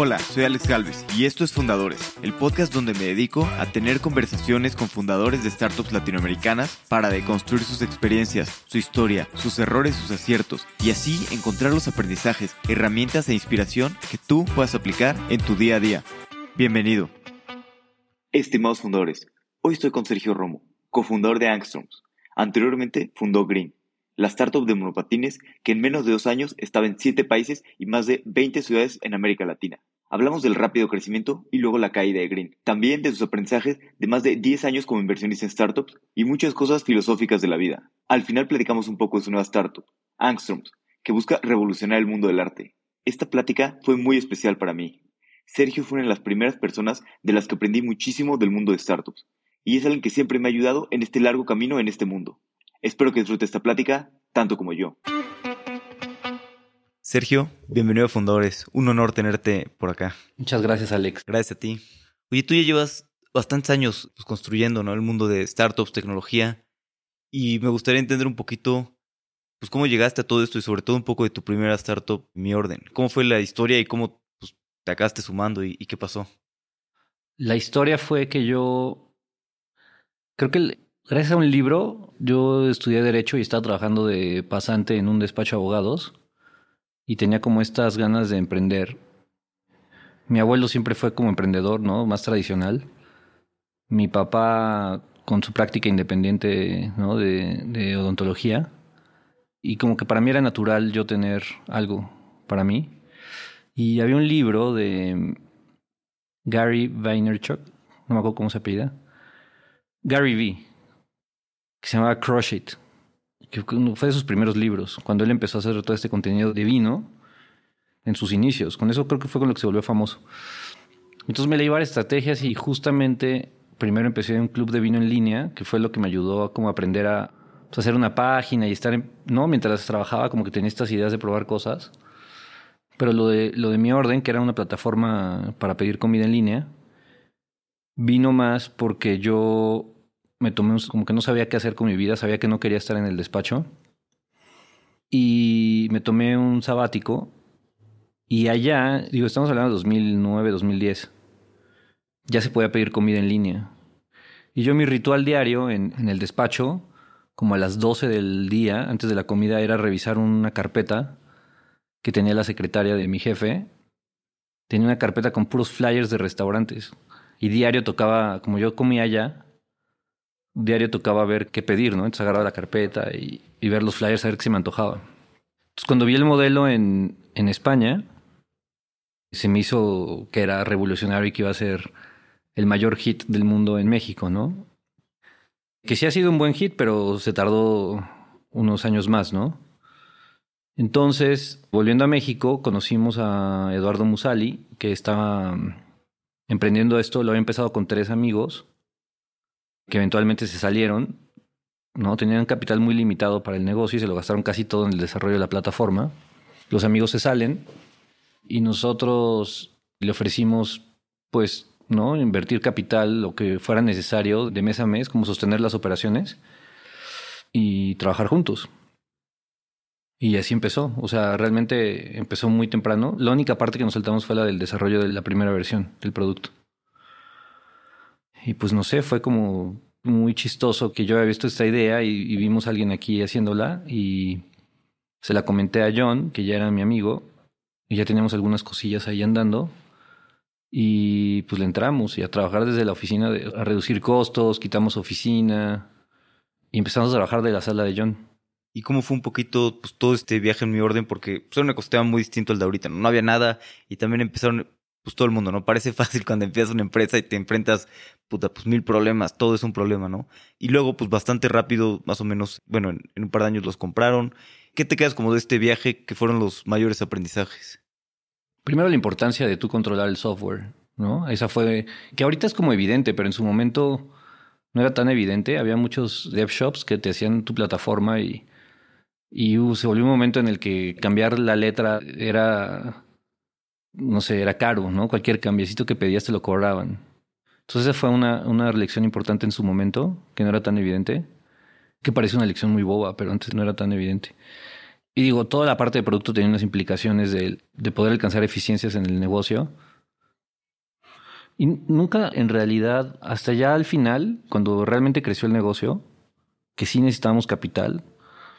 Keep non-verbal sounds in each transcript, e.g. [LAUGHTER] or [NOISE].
Hola, soy Alex Galvez y esto es Fundadores, el podcast donde me dedico a tener conversaciones con fundadores de startups latinoamericanas para deconstruir sus experiencias, su historia, sus errores, sus aciertos y así encontrar los aprendizajes, herramientas e inspiración que tú puedas aplicar en tu día a día. Bienvenido. Estimados fundadores, hoy estoy con Sergio Romo, cofundador de Angstroms. Anteriormente fundó Green, la startup de monopatines que en menos de dos años estaba en siete países y más de 20 ciudades en América Latina. Hablamos del rápido crecimiento y luego la caída de Green, también de sus aprendizajes de más de 10 años como inversionista en startups y muchas cosas filosóficas de la vida. Al final platicamos un poco de su nueva startup, Angstroms, que busca revolucionar el mundo del arte. Esta plática fue muy especial para mí. Sergio fue una de las primeras personas de las que aprendí muchísimo del mundo de startups, y es alguien que siempre me ha ayudado en este largo camino en este mundo. Espero que disfrute esta plática tanto como yo. Sergio, bienvenido a Fundadores. Un honor tenerte por acá. Muchas gracias, Alex. Gracias a ti. Oye, tú ya llevas bastantes años pues, construyendo ¿no? el mundo de startups, tecnología, y me gustaría entender un poquito pues, cómo llegaste a todo esto y sobre todo un poco de tu primera startup, Mi Orden. ¿Cómo fue la historia y cómo pues, te acabaste sumando y, y qué pasó? La historia fue que yo creo que Gracias a un libro, yo estudié Derecho y estaba trabajando de pasante en un despacho de abogados y tenía como estas ganas de emprender. Mi abuelo siempre fue como emprendedor, ¿no? Más tradicional. Mi papá con su práctica independiente, ¿no? De, odontología. Y como que para mí era natural yo tener algo para mí. Y había un libro de Gary Vaynerchuk, no me acuerdo cómo se apellida. Gary V que se llamaba Crush It, fue de sus primeros libros, cuando él empezó a hacer todo este contenido de vino en sus inicios. Con eso creo que fue con lo que se volvió famoso. Entonces me leí varias estrategias y justamente primero empecé en un club de vino en línea, que fue lo que me ayudó a como aprender a pues, hacer una página y estar, ¿no? Mientras trabajaba como que tenía estas ideas de probar cosas. Pero lo de, lo de mi orden, que era una plataforma para pedir comida en línea, vino más porque yo me tomé como que no sabía qué hacer con mi vida, sabía que no quería estar en el despacho. Y me tomé un sabático. Y allá, digo, estamos hablando de 2009, 2010. Ya se podía pedir comida en línea. Y yo mi ritual diario en, en el despacho, como a las 12 del día, antes de la comida, era revisar una carpeta que tenía la secretaria de mi jefe. Tenía una carpeta con puros flyers de restaurantes. Y diario tocaba, como yo comía allá, diario tocaba ver qué pedir, ¿no? Entonces agarraba la carpeta y, ver los flyers a ver qué se me antojaba. Entonces cuando vi el modelo en, en España, se me hizo que era revolucionario y que iba a ser el mayor hit del mundo en México, ¿no? Que sí ha sido un buen hit, pero se tardó unos años más, ¿no? Entonces, volviendo a México, conocimos a Eduardo Musali, que estaba emprendiendo esto, lo había empezado con tres amigos que eventualmente se salieron, ¿no? Tenían capital muy limitado para el negocio y se lo gastaron casi todo en el desarrollo de la plataforma. Los amigos se salen y nosotros le ofrecimos, pues, ¿no? Invertir capital, lo que fuera necesario de mes a mes, como sostener las operaciones y trabajar juntos. Y así empezó. O sea, realmente empezó muy temprano. La única parte que nos saltamos fue la del desarrollo de la primera versión del producto. Y pues no sé, fue como muy chistoso que yo había visto esta idea y, vimos a alguien aquí haciéndola y se la comenté a John, que ya era mi amigo, y ya teníamos algunas cosillas ahí andando. Y pues le entramos y a trabajar desde la oficina, a reducir costos, quitamos oficina y empezamos a trabajar de la sala de John. ¿Y cómo fue un poquito pues, todo este viaje en mi orden? Porque pues, era un ecosistema muy distinto al de ahorita, ¿no? no había nada y también empezaron pues todo el mundo, ¿no? Parece [LAUGHS] fácil cuando empiezas una empresa y te enfrentas, puta, pues mil problemas, todo es un problema, ¿no? Y luego, pues bastante rápido, más o menos, bueno, en, un par de años los compraron. ¿Qué te quedas como de este viaje que fueron los mayores aprendizajes? Primero la importancia de tú controlar el software, ¿no? Esa fue, que ahorita es como evidente, pero en su momento no era tan evidente. Había muchos dev shops que te hacían tu plataforma y, y uh, se volvió un momento en el que cambiar la letra era no sé, era caro, ¿no? Cualquier cambiecito que pedías te lo cobraban. Entonces esa fue una, una lección importante en su momento, que no era tan evidente, que parece una lección muy boba, pero antes no era tan evidente. Y digo, toda la parte de producto tenía unas implicaciones de, de poder alcanzar eficiencias en el negocio, Y nunca, en realidad, hasta ya al final, cuando realmente creció el negocio, que sí necesitábamos capital,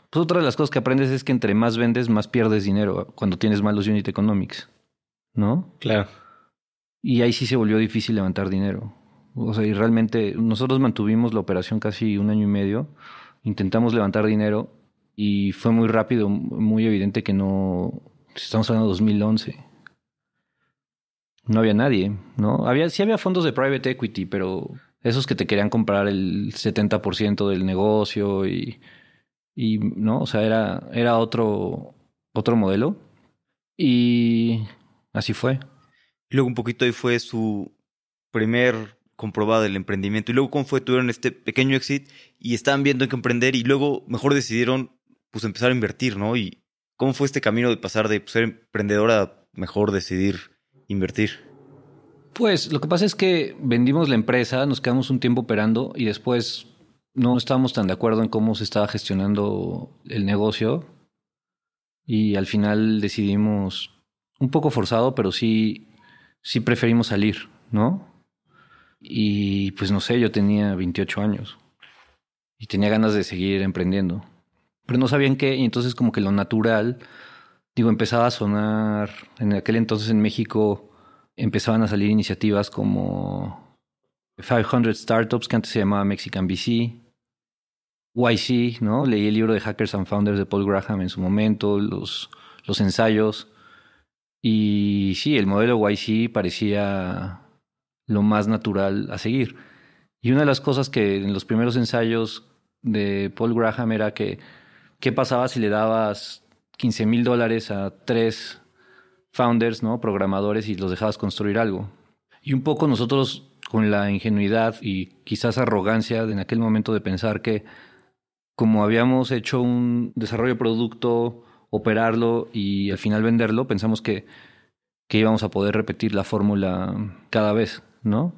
pues otra de las cosas que aprendes es que entre más vendes, más pierdes dinero cuando tienes malos unit economics. ¿No? Claro. Y ahí sí se volvió difícil levantar dinero. O sea, y realmente nosotros mantuvimos la operación casi un año y medio. Intentamos levantar dinero y fue muy rápido, muy evidente que no. Estamos hablando de 2011. No había nadie, ¿no? Había, sí había fondos de private equity, pero esos que te querían comprar el 70% del negocio y, y, ¿no? O sea, era, era otro, otro modelo. Y así fue. Y luego un poquito ahí fue su primer comprobado del emprendimiento. Y luego cómo fue, tuvieron este pequeño exit y estaban viendo en qué emprender y luego mejor decidieron pues empezar a invertir, ¿no? Y cómo fue este camino de pasar de ser emprendedor a mejor decidir invertir. Pues lo que pasa es que vendimos la empresa, nos quedamos un tiempo operando y después no estábamos tan de acuerdo en cómo se estaba gestionando el negocio y al final decidimos, un poco forzado, pero sí, sí preferimos salir, ¿no? Y pues no sé, yo tenía 28 años y tenía ganas de seguir emprendiendo, pero no sabían qué y entonces como que lo natural, digo, empezaba a sonar, en aquel entonces en México empezaban a salir iniciativas como 500 Startups, que antes se llamaba Mexican VC, YC, ¿no? Leí el libro de Hackers and Founders de Paul Graham en su momento, los, los ensayos. Y sí, el modelo YC parecía lo más natural a seguir. Y una de las cosas que en los primeros ensayos de Paul Graham era que, ¿qué pasaba si le dabas 15 mil dólares a tres founders, ¿no? programadores, y los dejabas construir algo? Y un poco nosotros con la ingenuidad y quizás arrogancia en aquel momento de pensar que como habíamos hecho un desarrollo de producto, operarlo y al final venderlo, pensamos que, que íbamos a poder repetir la fórmula cada vez, ¿no?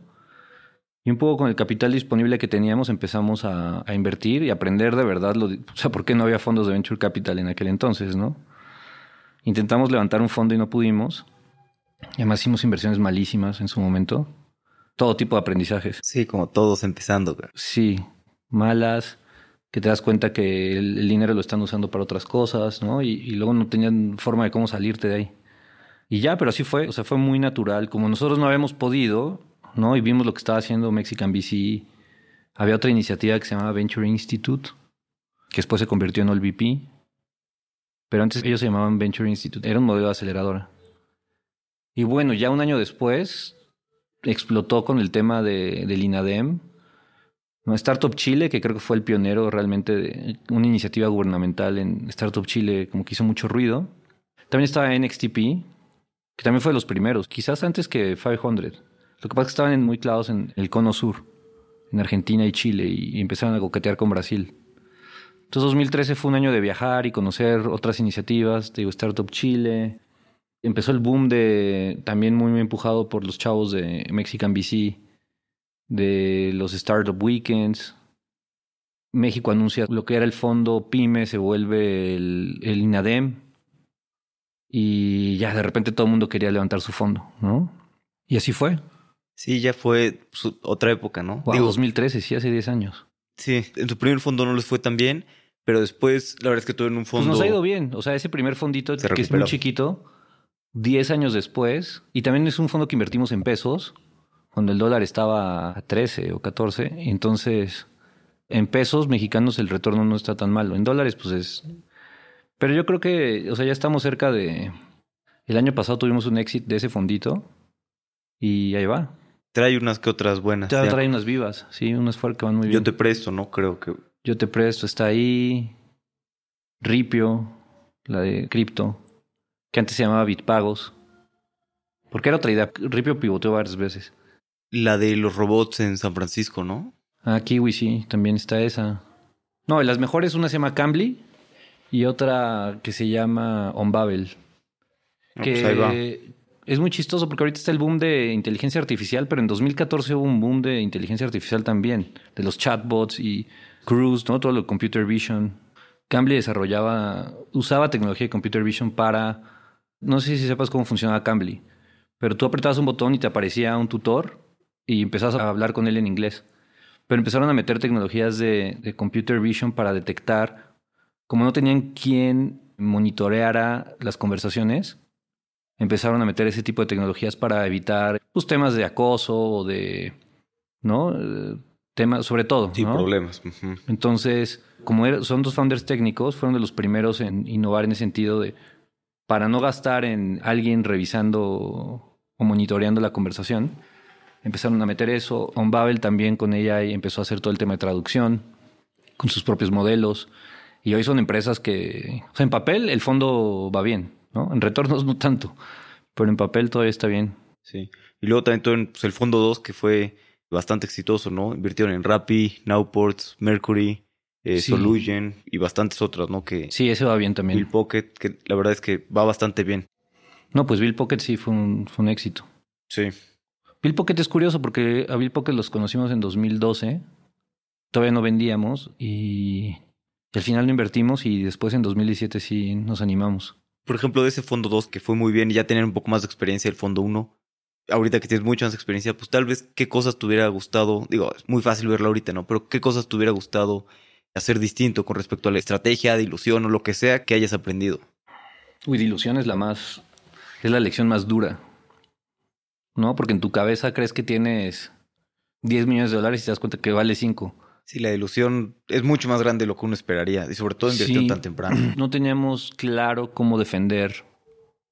Y un poco con el capital disponible que teníamos empezamos a, a invertir y aprender de verdad, lo, o sea, ¿por qué no había fondos de venture capital en aquel entonces, no? Intentamos levantar un fondo y no pudimos. Y además hicimos inversiones malísimas en su momento. Todo tipo de aprendizajes. Sí, como todos empezando. Sí, malas, que te das cuenta que el, dinero lo están usando para otras cosas, ¿no? Y, luego no tenían forma de cómo salirte de ahí. Y ya, pero así fue, o sea, fue muy natural. Como nosotros no habíamos podido, ¿no? Y vimos lo que estaba haciendo Mexican VC. Había otra iniciativa que se llamaba Venture Institute, que después se convirtió en OLVP. Pero antes ellos se llamaban Venture Institute. Era un modelo de aceleradora. Y bueno, ya un año después explotó con el tema de, del INADEM no, Startup Chile, que creo que fue el pionero realmente de una iniciativa gubernamental en Startup Chile, como que hizo mucho ruido. También estaba NXTP, que también fue de los primeros, quizás antes que 500. Lo que pasa es que estaban muy clavados en el cono sur, en Argentina y Chile, y empezaron a coquetear con Brasil. Entonces 2013 fue un año de viajar y conocer otras iniciativas, te digo, Startup Chile. Empezó el boom de, también muy, muy empujado por los chavos de Mexican VC, de los Startup Weekends. México anuncia lo que era el fondo PYME, se vuelve el, INADEM. Y ya de repente todo el mundo quería levantar su fondo, ¿no? Y así fue. Sí, ya fue otra época, ¿no? Wow, 2013, sí, hace 10 años. Sí, en su primer fondo no les fue tan bien, pero después la verdad es que tuvieron un fondo... Pues nos ha ido bien, o sea, ese primer fondito que es muy chiquito, 10 años después, y también es un fondo que invertimos en pesos, cuando el dólar estaba a 13 o 14. Entonces, en pesos mexicanos el retorno no está tan malo. En dólares, pues es. Pero yo creo que, o sea, ya estamos cerca de. El año pasado tuvimos un éxito de ese fondito y ahí va. Trae unas que otras buenas. Trae, trae unas vivas, sí, unas fuertes que van muy bien. Yo te presto, ¿no? Creo que. Yo te presto, está ahí. Ripio, la de cripto, que antes se llamaba Bitpagos. Porque era otra idea. Ripio pivoteó varias veces. La de los robots en San Francisco, ¿no? Ah, Kiwi sí, también está esa. No, las mejores, una se llama Cambly y otra que se llama OnBabel. Ah, que pues es muy chistoso porque ahorita está el boom de inteligencia artificial, pero en 2014 hubo un boom de inteligencia artificial también, de los chatbots y Cruise, ¿no? Todo lo de computer vision. Cambly desarrollaba, usaba tecnología de computer vision para, no sé si sepas cómo funcionaba Cambly, pero tú apretabas un botón y te aparecía un tutor y empezás a hablar con él en inglés. Pero empezaron a meter tecnologías de, de computer vision para detectar, como no tenían quien monitoreara las conversaciones, empezaron a meter ese tipo de tecnologías para evitar pues, temas de acoso o de, ¿no? Eh, temas, sobre todo. Sí, ¿no? problemas. Entonces, como er- son dos founders técnicos, fueron de los primeros en innovar en ese sentido de, para no gastar en alguien revisando o monitoreando la conversación, empezaron a meter eso. On Babel también con ella empezó a hacer todo el tema de traducción, con sus propios modelos. Y hoy son empresas que, o sea, en papel el fondo va bien, ¿no? En retornos no tanto, pero en papel todavía está bien. Sí. Y luego también tuvieron pues, el fondo 2 que fue bastante exitoso, ¿no? Invirtieron en Rappi, Nowports, Mercury, eh, Sí. Solution y bastantes otras, ¿no? Que Sí, ese va bien también. Bill Pocket, que la verdad es que va bastante bien. No, pues Bill Pocket sí fue un, fue un éxito. Sí. Bill Pocket es curioso porque a Bill Pocket los conocimos en 2012. Todavía no vendíamos y, y al final no invertimos y después en 2017 sí nos animamos. Por ejemplo, de ese fondo 2 que fue muy bien y ya tener un poco más de experiencia del fondo 1. Ahorita que tienes mucha más experiencia, pues tal vez qué cosas te hubiera gustado, digo, es muy fácil verlo ahorita, ¿no? Pero qué cosas te hubiera gustado hacer distinto con respecto a la estrategia, de ilusión o lo que sea que hayas aprendido. Uy, de ilusión es la más, es la lección más dura. ¿No? Porque en tu cabeza crees que tienes 10 millones de dólares y te das cuenta que vale 5. Sí, la ilusión es mucho más grande de lo que uno esperaría y sobre todo invirtiendo Sí. tan temprano. [CLEARS THROAT] No teníamos claro cómo defender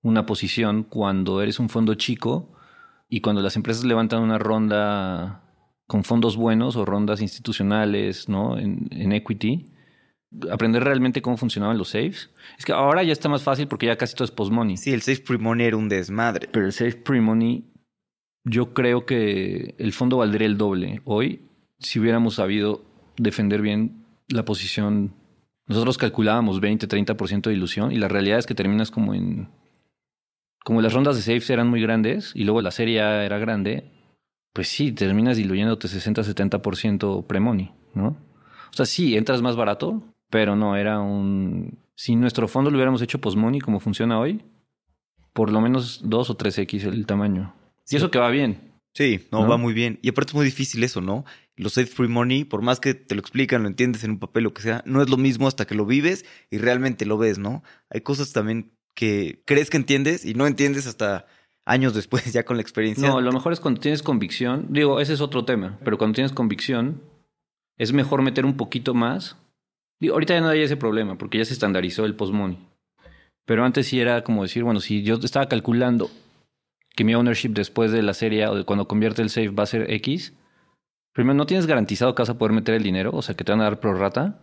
una posición cuando eres un fondo chico y cuando las empresas levantan una ronda con fondos buenos o rondas institucionales, ¿no? En, en equity. Aprender realmente cómo funcionaban los safes. Es que ahora ya está más fácil porque ya casi todo es post-money. Sí, el safe pre-money era un desmadre. Pero el safe pre-money, yo creo que el fondo valdría el doble hoy si hubiéramos sabido defender bien la posición. Nosotros calculábamos 20, 30% de ilusión y la realidad es que terminas como en... Como las rondas de safes eran muy grandes y luego la serie A era grande, pues sí, terminas diluyéndote 60, 70% pre-money, ¿no? O sea, sí, entras más barato, pero no, era un... Si nuestro fondo lo hubiéramos hecho post-money como funciona hoy, por lo menos 2 o 3X el tamaño. Y eso que va bien. Sí, no, ¿No? va muy bien. Y aparte es muy difícil eso, ¿no? Los safe pre-money, por más que te lo explican, lo entiendes en un papel, lo que sea, no es lo mismo hasta que lo vives y realmente lo ves, ¿no? Hay cosas también que crees que entiendes y no entiendes hasta años después, [LAUGHS] ya con la experiencia. No, lo mejor es cuando tienes convicción. Digo, ese es otro tema, pero cuando tienes convicción, es mejor meter un poquito más. Digo, ahorita ya no hay ese problema, porque ya se estandarizó el post-money. Pero antes sí era como decir, bueno, si yo estaba calculando que mi ownership después de la serie o de cuando convierte el safe va a ser X, primero no tienes garantizado que vas a poder meter el dinero, o sea, que te van a dar prorata,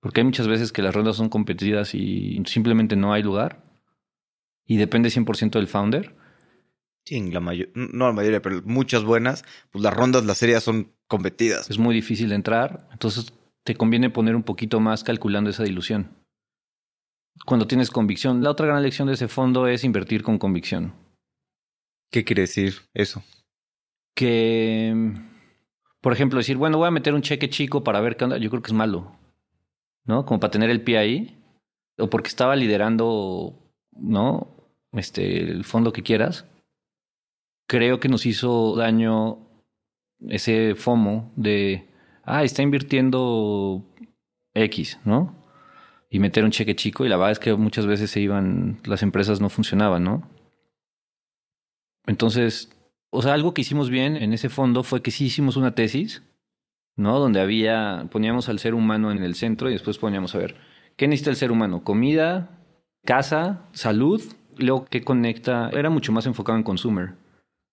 porque hay muchas veces que las rondas son competidas y simplemente no hay lugar. Y depende 100% del founder. Sí, en la no la mayoría, pero muchas buenas, pues las rondas, las series son competidas. es muy difícil de entrar, entonces te conviene poner un poquito más calculando esa dilución. Cuando tienes convicción, la otra gran lección de ese fondo es invertir con convicción. ¿Qué quiere decir eso? Que, por ejemplo, decir, bueno, voy a meter un cheque chico para ver qué onda, yo creo que es malo, ¿no? Como para tener el pie ahí, o porque estaba liderando, ¿no? Este, el fondo que quieras. Creo que nos hizo daño ese FOMO de, ah, está invirtiendo X, ¿no? Y meter un cheque chico y la verdad es que muchas veces se iban, las empresas no funcionaban, ¿no? Entonces, o sea, algo que hicimos bien en ese fondo fue que sí hicimos una tesis, ¿no? Donde había, poníamos al ser humano en el centro y después poníamos a ver, ¿qué necesita el ser humano? Comida, casa, salud, luego qué conecta, era mucho más enfocado en consumer,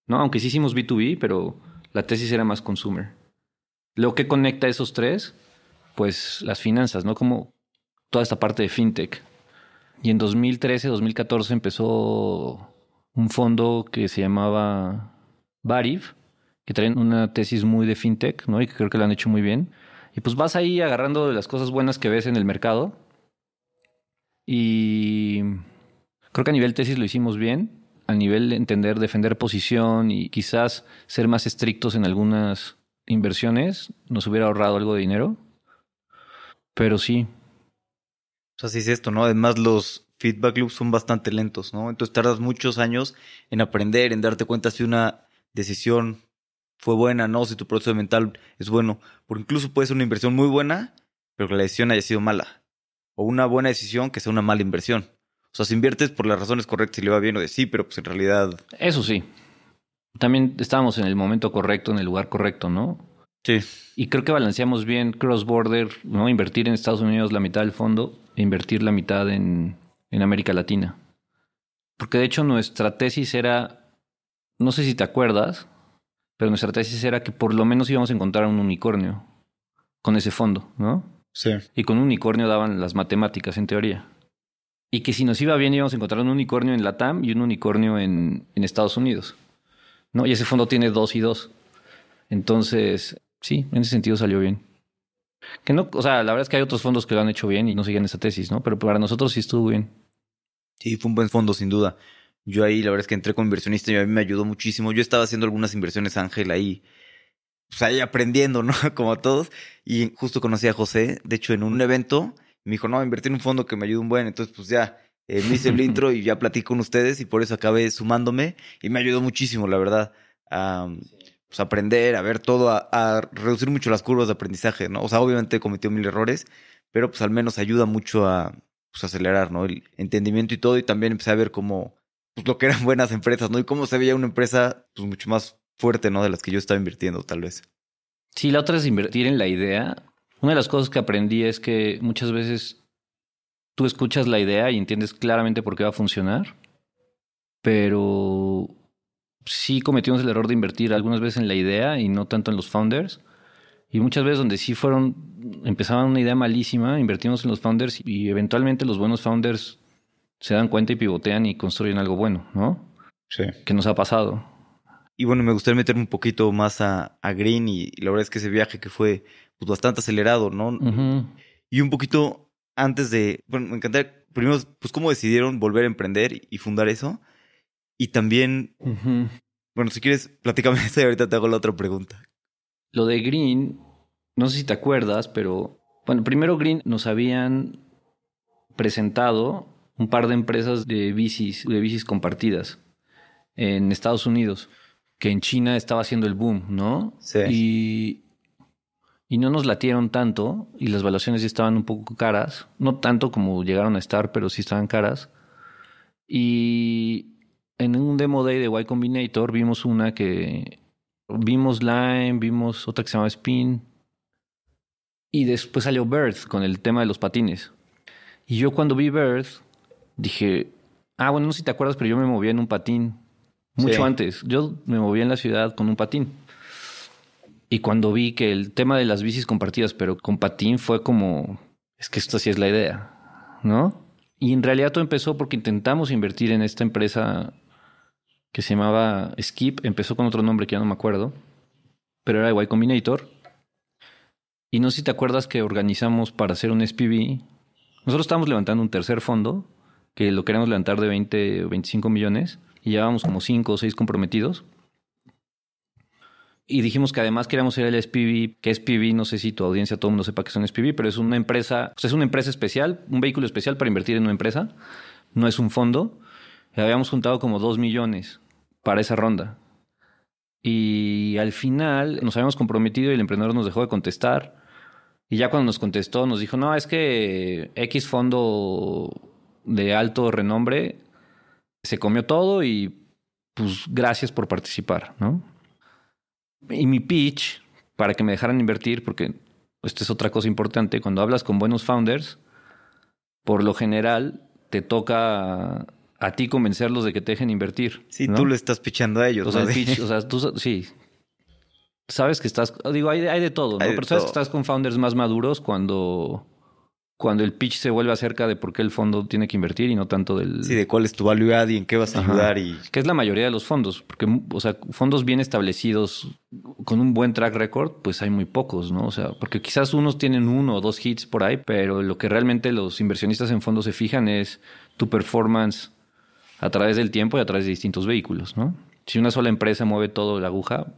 ¿no? Aunque sí hicimos B2B, pero la tesis era más consumer. Luego, ¿qué conecta esos tres? Pues las finanzas, ¿no? Como toda esta parte de fintech. Y en 2013, 2014 empezó un fondo que se llamaba Barif, que traen una tesis muy de fintech, ¿no? Y que creo que lo han hecho muy bien. Y pues vas ahí agarrando de las cosas buenas que ves en el mercado. Y creo que a nivel tesis lo hicimos bien. A nivel de entender, defender posición y quizás ser más estrictos en algunas inversiones, nos hubiera ahorrado algo de dinero. Pero sí, O sea, sí es esto, ¿no? Además, los feedback loops son bastante lentos, ¿no? Entonces tardas muchos años en aprender, en darte cuenta si una decisión fue buena, no, si tu proceso mental es bueno. Porque incluso puede ser una inversión muy buena, pero que la decisión haya sido mala. O una buena decisión que sea una mala inversión. O sea, si inviertes por las razones correctas y le va bien o de sí, pero pues en realidad... Eso sí. También estábamos en el momento correcto, en el lugar correcto, ¿no? Sí. Y creo que balanceamos bien cross-border, ¿no? Invertir en Estados Unidos la mitad del fondo e invertir la mitad en, en América Latina. Porque de hecho nuestra tesis era, no sé si te acuerdas, pero nuestra tesis era que por lo menos íbamos a encontrar un unicornio con ese fondo, ¿no? Sí. Y con un unicornio daban las matemáticas en teoría. Y que si nos iba bien íbamos a encontrar un unicornio en Latam y un unicornio en, en Estados Unidos. ¿no? Y ese fondo tiene dos y dos. Entonces, sí, en ese sentido salió bien. Que no, o sea, la verdad es que hay otros fondos que lo han hecho bien y no siguen esa tesis, ¿no? Pero para nosotros sí estuvo bien. Sí, fue un buen fondo, sin duda. Yo ahí, la verdad es que entré como inversionista y a mí me ayudó muchísimo. Yo estaba haciendo algunas inversiones, Ángel, ahí, pues ahí aprendiendo, ¿no? [LAUGHS] Como todos. Y justo conocí a José, de hecho, en un evento, me dijo, no, invertir en un fondo que me ayude un buen. Entonces, pues ya, eh, me hice el [LAUGHS] intro y ya platicé con ustedes y por eso acabé sumándome y me ayudó muchísimo, la verdad, a pues, aprender, a ver todo, a, a, reducir mucho las curvas de aprendizaje, ¿no? O sea, obviamente cometió mil errores, pero pues al menos ayuda mucho a pues, acelerar, ¿no? El entendimiento y todo y también empecé a ver cómo, pues lo que eran buenas empresas, ¿no? Y cómo se veía una empresa, pues mucho más fuerte, ¿no? De las que yo estaba invirtiendo, tal vez. Sí, la otra es invertir en la idea. Una de las cosas que aprendí es que muchas veces tú escuchas la idea y entiendes claramente por qué va a funcionar, pero sí cometimos el error de invertir algunas veces en la idea y no tanto en los founders. Y muchas veces donde sí fueron, empezaban una idea malísima, invertimos en los founders y eventualmente los buenos founders se dan cuenta y pivotean y construyen algo bueno, ¿no? Sí. Que nos ha pasado. Y bueno, me gustaría meterme un poquito más a, a Green y, y, la verdad es que ese viaje que fue pues, bastante acelerado, ¿no? Uh -huh. Y un poquito antes de, bueno, me encantaría, primero, pues cómo decidieron volver a emprender y fundar eso. Y también, uh -huh. bueno, si quieres, platícame [LAUGHS] eso y ahorita te hago la otra pregunta. Lo de Green, no sé si te acuerdas, pero, bueno, primero Green nos habían presentado un par de empresas de bicis, de bicis compartidas en Estados Unidos, que en China estaba haciendo el boom, ¿no? Sí. Y, y no nos latieron tanto y las valuaciones ya estaban un poco caras, no tanto como llegaron a estar, pero sí estaban caras. Y en un demo day de Y Combinator vimos una que vimos Lime, vimos otra que se llama Spin y después salió Birth con el tema de los patines. Y yo cuando vi Birth dije, ah, bueno, no sé si te acuerdas, pero yo me movía en un patín mucho Sí. antes. Yo me movía en la ciudad con un patín. Y cuando vi que el tema de las bicis compartidas, pero con patín, fue como, es que esto sí es la idea, ¿no? Y en realidad todo empezó porque intentamos invertir en esta empresa que se llamaba Skip, empezó con otro nombre que ya no me acuerdo, pero era Y Combinator. Y no sé si te acuerdas que organizamos para hacer un SPV. Nosotros estábamos levantando un tercer fondo, que lo queríamos levantar de 20 o 25 millones, y llevábamos como 5 o 6 comprometidos. Y dijimos que además queríamos ser el SPV, que SPV, no sé si tu audiencia, todo el mundo sepa que es un SPV, pero es una empresa, es una empresa especial, un vehículo especial para invertir en una empresa, no es un fondo. Habíamos juntado como 2 millones para esa ronda. Y al final nos habíamos comprometido y el emprendedor nos dejó de contestar. Y ya cuando nos contestó nos dijo, no, es que X fondo de alto renombre se comió todo y pues gracias por participar, ¿no? Y mi pitch para que me dejaran invertir, porque esta es otra cosa importante, cuando hablas con buenos founders, por lo general te toca a ti convencerlos de que te dejen invertir. Sí, ¿no? tú le estás pichando a ellos. O sea, ¿no? el pitch, [LAUGHS] o sea, tú sí. Sabes que estás, digo, hay, hay de todo, ¿no? Hay de Pero sabes todo. que estás con founders más maduros cuando, cuando el pitch se vuelve acerca de por qué el fondo tiene que invertir y no tanto del... Sí, de cuál es tu value add y en qué vas a Ajá. ayudar y... Que es la mayoría de los fondos, porque, o sea, fondos bien establecidos con un buen track record, pues hay muy pocos, ¿no? O sea, porque quizás unos tienen uno o dos hits por ahí, pero lo que realmente los inversionistas en fondos se fijan es tu performance a través del tiempo y a través de distintos vehículos, ¿no? Si una sola empresa mueve todo la aguja,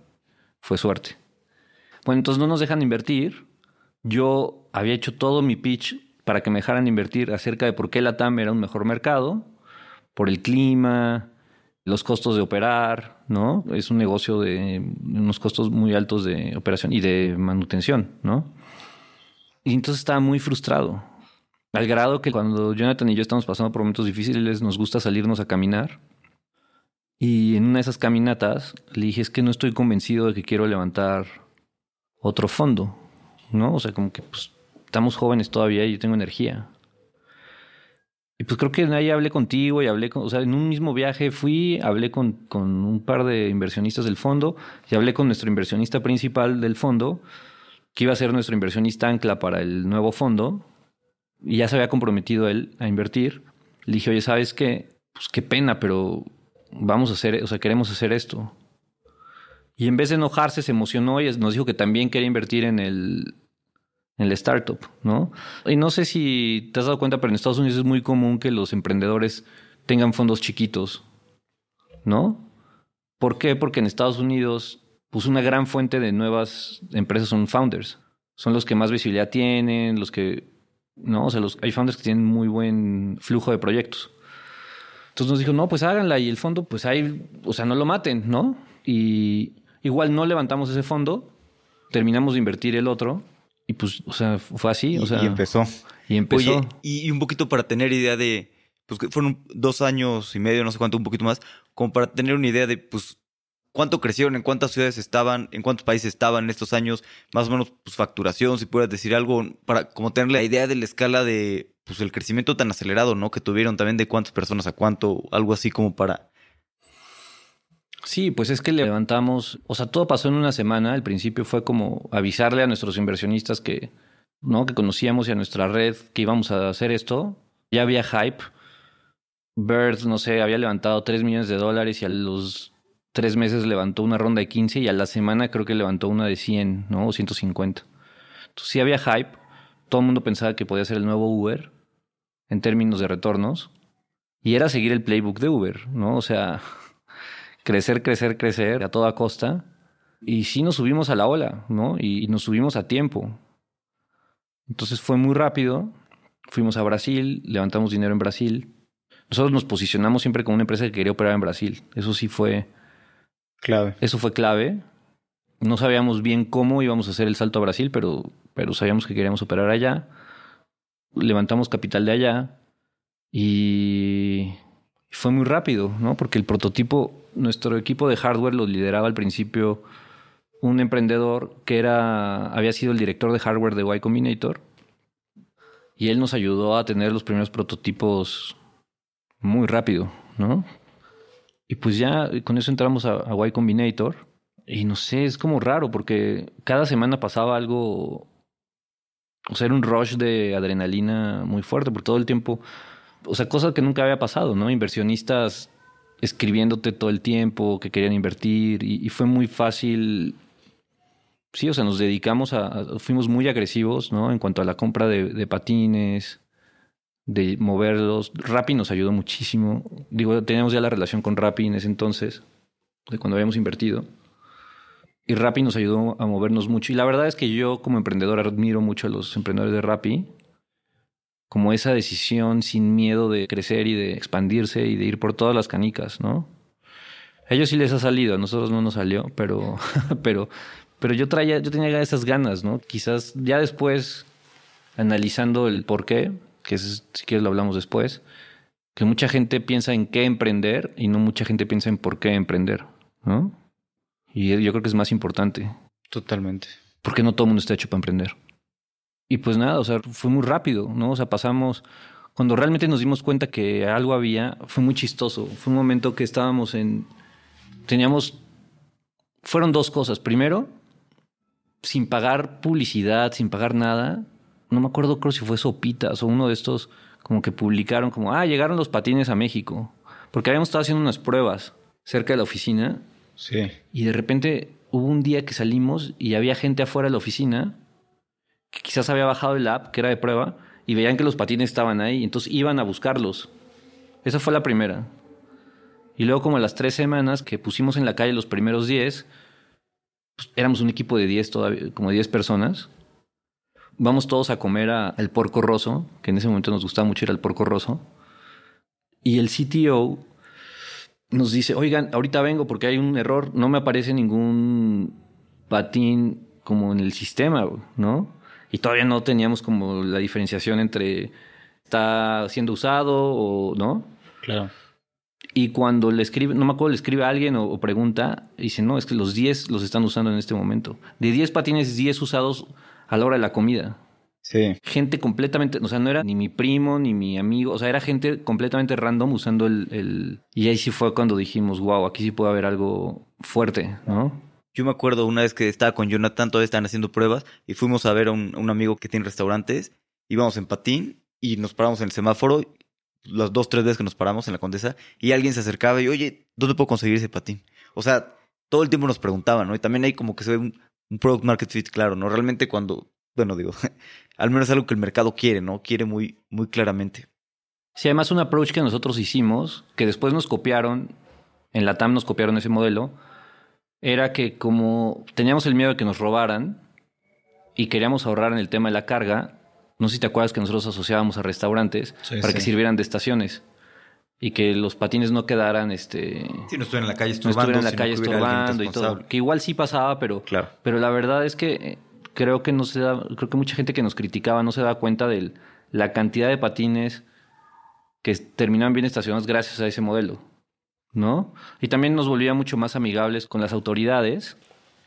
fue suerte. Bueno, entonces no nos dejan invertir. Yo había hecho todo mi pitch para que me dejaran invertir acerca de por qué la TAM era un mejor mercado, por el clima, los costos de operar, ¿no? Es un negocio de unos costos muy altos de operación y de manutención, ¿no? Y entonces estaba muy frustrado. Al grado que cuando Jonathan y yo estamos pasando por momentos difíciles, nos gusta salirnos a caminar. Y en una de esas caminatas le dije, es que no estoy convencido de que quiero levantar otro fondo, ¿no? O sea, como que pues, estamos jóvenes todavía y yo tengo energía. Y pues creo que ahí hablé contigo y hablé con, o sea, en un mismo viaje fui, hablé con, con un par de inversionistas del fondo y hablé con nuestro inversionista principal del fondo, que iba a ser nuestro inversionista ancla para el nuevo fondo, y ya se había comprometido él a invertir. Le dije, oye, ¿sabes qué? Pues qué pena, pero vamos a hacer, o sea, queremos hacer esto. Y en vez de enojarse, se emocionó y nos dijo que también quería invertir en el, en el startup, ¿no? Y no sé si te has dado cuenta, pero en Estados Unidos es muy común que los emprendedores tengan fondos chiquitos, ¿no? ¿Por qué? Porque en Estados Unidos, pues una gran fuente de nuevas empresas son founders. Son los que más visibilidad tienen, los que, ¿no? O sea, los, hay founders que tienen muy buen flujo de proyectos. Entonces nos dijo, no, pues háganla y el fondo, pues ahí, o sea, no lo maten, ¿no? Y igual no levantamos ese fondo, terminamos de invertir el otro y pues, o sea, fue así, o sea. Y empezó. Y empezó. Oye, y un poquito para tener idea de, pues que fueron dos años y medio, no sé cuánto, un poquito más, como para tener una idea de, pues, cuánto crecieron, en cuántas ciudades estaban, en cuántos países estaban en estos años, más o menos, pues, facturación, si puedas decir algo, para como tener la idea de la escala de, pues, el crecimiento tan acelerado, ¿no? Que tuvieron también de cuántas personas a cuánto, algo así como para Sí, pues es que levantamos, o sea, todo pasó en una semana. Al principio fue como avisarle a nuestros inversionistas que, ¿no? Que conocíamos y a nuestra red que íbamos a hacer esto. Ya había hype. Bird, no sé, había levantado 3 millones de dólares y a los tres meses levantó una ronda de 15 y a la semana creo que levantó una de 100, ¿no? O 150. Entonces sí había hype. Todo el mundo pensaba que podía ser el nuevo Uber en términos de retornos. Y era seguir el playbook de Uber, ¿no? O sea, [LAUGHS] crecer, crecer, crecer a toda costa. Y sí nos subimos a la ola, ¿no? Y, nos subimos a tiempo. Entonces fue muy rápido. Fuimos a Brasil, levantamos dinero en Brasil. Nosotros nos posicionamos siempre como una empresa que quería operar en Brasil. Eso sí fue clave. Eso fue clave. No sabíamos bien cómo íbamos a hacer el salto a Brasil, pero, pero sabíamos que queríamos operar allá. Levantamos capital de allá y fue muy rápido, ¿no? Porque el prototipo nuestro equipo de hardware lo lideraba al principio un emprendedor que era, había sido el director de hardware de Y Combinator. Y él nos ayudó a tener los primeros prototipos muy rápido, ¿no? Y pues ya con eso entramos a, a Y Combinator. Y no sé, es como raro porque cada semana pasaba algo. O sea, era un rush de adrenalina muy fuerte por todo el tiempo. O sea, cosas que nunca había pasado, ¿no? Inversionistas escribiéndote todo el tiempo que querían invertir y, fue muy fácil. Sí, o sea, nos dedicamos a, fuimos muy agresivos, ¿no? En cuanto a la compra de, patines, de moverlos. Rappi nos ayudó muchísimo. Digo, teníamos ya la relación con Rappi en ese entonces, de cuando habíamos invertido. Y Rappi nos ayudó a movernos mucho. Y la verdad es que yo como emprendedor admiro mucho a los emprendedores de Rappi como esa decisión sin miedo de crecer y de expandirse y de ir por todas las canicas, ¿no? A ellos sí les ha salido, a nosotros no nos salió, pero, [LAUGHS] pero, pero yo traía, yo tenía esas ganas, ¿no? Quizás ya después, analizando el por qué, que es, si quieres lo hablamos después, que mucha gente piensa en qué emprender y no mucha gente piensa en por qué emprender, ¿no? Y yo creo que es más importante. Totalmente. Porque no todo el mundo está hecho para emprender. Y pues nada, o sea, fue muy rápido, ¿no? O sea, pasamos, cuando realmente nos dimos cuenta que algo había, fue muy chistoso. Fue un momento que estábamos en, teníamos, fueron dos cosas. Primero, sin pagar publicidad, sin pagar nada, no me acuerdo creo si fue Sopitas o uno de estos como que publicaron como, ah, llegaron los patines a México. Porque habíamos estado haciendo unas pruebas cerca de la oficina. Sí. Y de repente hubo un día que salimos y había gente afuera de la oficina que quizás había bajado el app, que era de prueba, y veían que los patines estaban ahí, entonces iban a buscarlos. Esa fue la primera. Y luego como a las tres semanas que pusimos en la calle los primeros diez, pues, éramos un equipo de diez todavía, como diez personas. Vamos todos a comer al Porco Rosso, que en ese momento nos gustaba mucho ir al Porco Rosso. Y el CTO nos dice, oigan, ahorita vengo porque hay un error, no me aparece ningún patín como en el sistema, ¿no? Y todavía no teníamos como la diferenciación entre está siendo usado o no. Claro. Y cuando le escribe, no me acuerdo, le escribe a alguien o, pregunta, dice, no, es que los 10 los están usando en este momento. De 10 patines, 10 usados a la hora de la comida. Sí. Gente completamente, o sea, no era ni mi primo ni mi amigo, o sea, era gente completamente random usando el, el... Y ahí sí fue cuando dijimos, wow, aquí sí puede haber algo fuerte, ¿no? Yo me acuerdo una vez que estaba con Jonathan, todavía estaban haciendo pruebas y fuimos a ver a un, amigo que tiene restaurantes. Íbamos en patín y nos paramos en el semáforo, las dos, tres veces que nos paramos en la Condesa, y alguien se acercaba y, oye, ¿dónde puedo conseguir ese patín? O sea, todo el tiempo nos preguntaban, ¿no? Y también hay como que se ve un, un product market fit claro, ¿no? Realmente cuando, bueno, digo, [LAUGHS] al menos algo que el mercado quiere, ¿no? Quiere muy, muy claramente. Sí, además un approach que nosotros hicimos, que después nos copiaron, en la TAM nos copiaron ese modelo, era que como teníamos el miedo de que nos robaran y queríamos ahorrar en el tema de la carga, no sé si te acuerdas que nosotros asociábamos a restaurantes para que sirvieran de estaciones y que los patines no quedaran este sí, no estuvieran en la calle estorbando, en la calle estorbando y todo, que igual sí pasaba, pero claro. pero la verdad es que eh, creo que no se da, creo que mucha gente que nos criticaba no se da cuenta de la cantidad de patines que terminaban bien estacionados gracias a ese modelo. ¿no? Y también nos volvía mucho más amigables con las autoridades,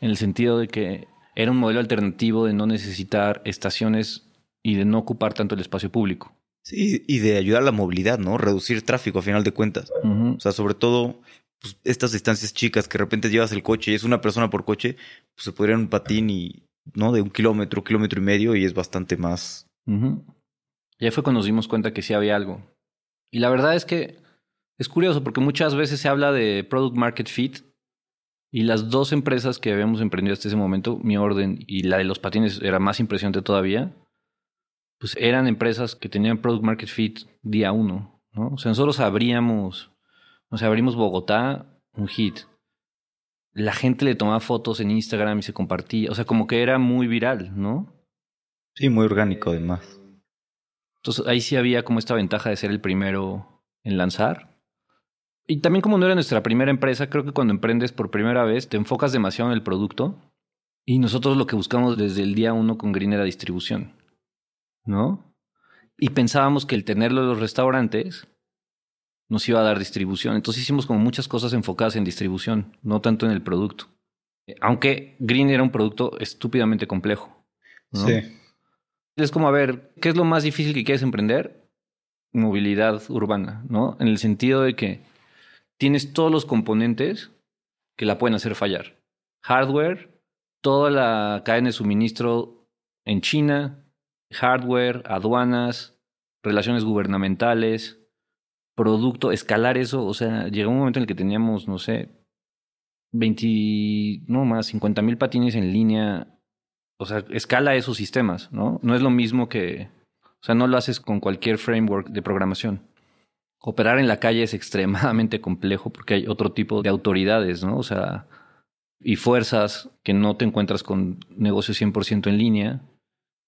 en el sentido de que era un modelo alternativo de no necesitar estaciones y de no ocupar tanto el espacio público. Sí, y de ayudar a la movilidad, ¿no? Reducir tráfico a final de cuentas. O sea, sobre todo pues, estas distancias chicas que de repente llevas el coche y es una persona por coche, pues se podría un patín y, ¿no? De un kilómetro, kilómetro y medio y es bastante más. Y ahí fue cuando nos dimos cuenta que sí había algo. Y la verdad es que es curioso porque muchas veces se habla de Product Market Fit y las dos empresas que habíamos emprendido hasta ese momento, mi orden y la de los patines era más impresionante todavía, pues eran empresas que tenían Product Market Fit día uno, ¿no? O sea, nosotros abríamos, o sea, abrimos Bogotá, un hit. La gente le tomaba fotos en Instagram y se compartía, o sea, como que era muy viral, ¿no? Sí, muy orgánico además. Entonces ahí sí había como esta ventaja de ser el primero en lanzar. Y también como no era nuestra primera empresa, creo que cuando emprendes por primera vez te enfocas demasiado en el producto. Y nosotros lo que buscamos desde el día uno con Green era distribución. ¿No? Y pensábamos que el tenerlo en los restaurantes nos iba a dar distribución. Entonces hicimos como muchas cosas enfocadas en distribución, no tanto en el producto. Aunque Green era un producto estúpidamente complejo. Sí. Es como, a ver, ¿qué es lo más difícil que quieres emprender? Movilidad urbana, ¿no? En el sentido de que tienes todos los componentes que la pueden hacer fallar. Hardware, toda la cadena de suministro en China, hardware, aduanas, relaciones gubernamentales, producto, escalar eso, o sea, llegó un momento en el que teníamos, no sé, 20, no más, 50 mil patines en línea, o sea, escala esos sistemas, ¿no? No es lo mismo que, o sea, no lo haces con cualquier framework de programación. Operar en la calle es [LAUGHS] extremadamente complejo porque hay otro tipo de autoridades, ¿no? O sea, y fuerzas que no te encuentras con negocios 100% en línea.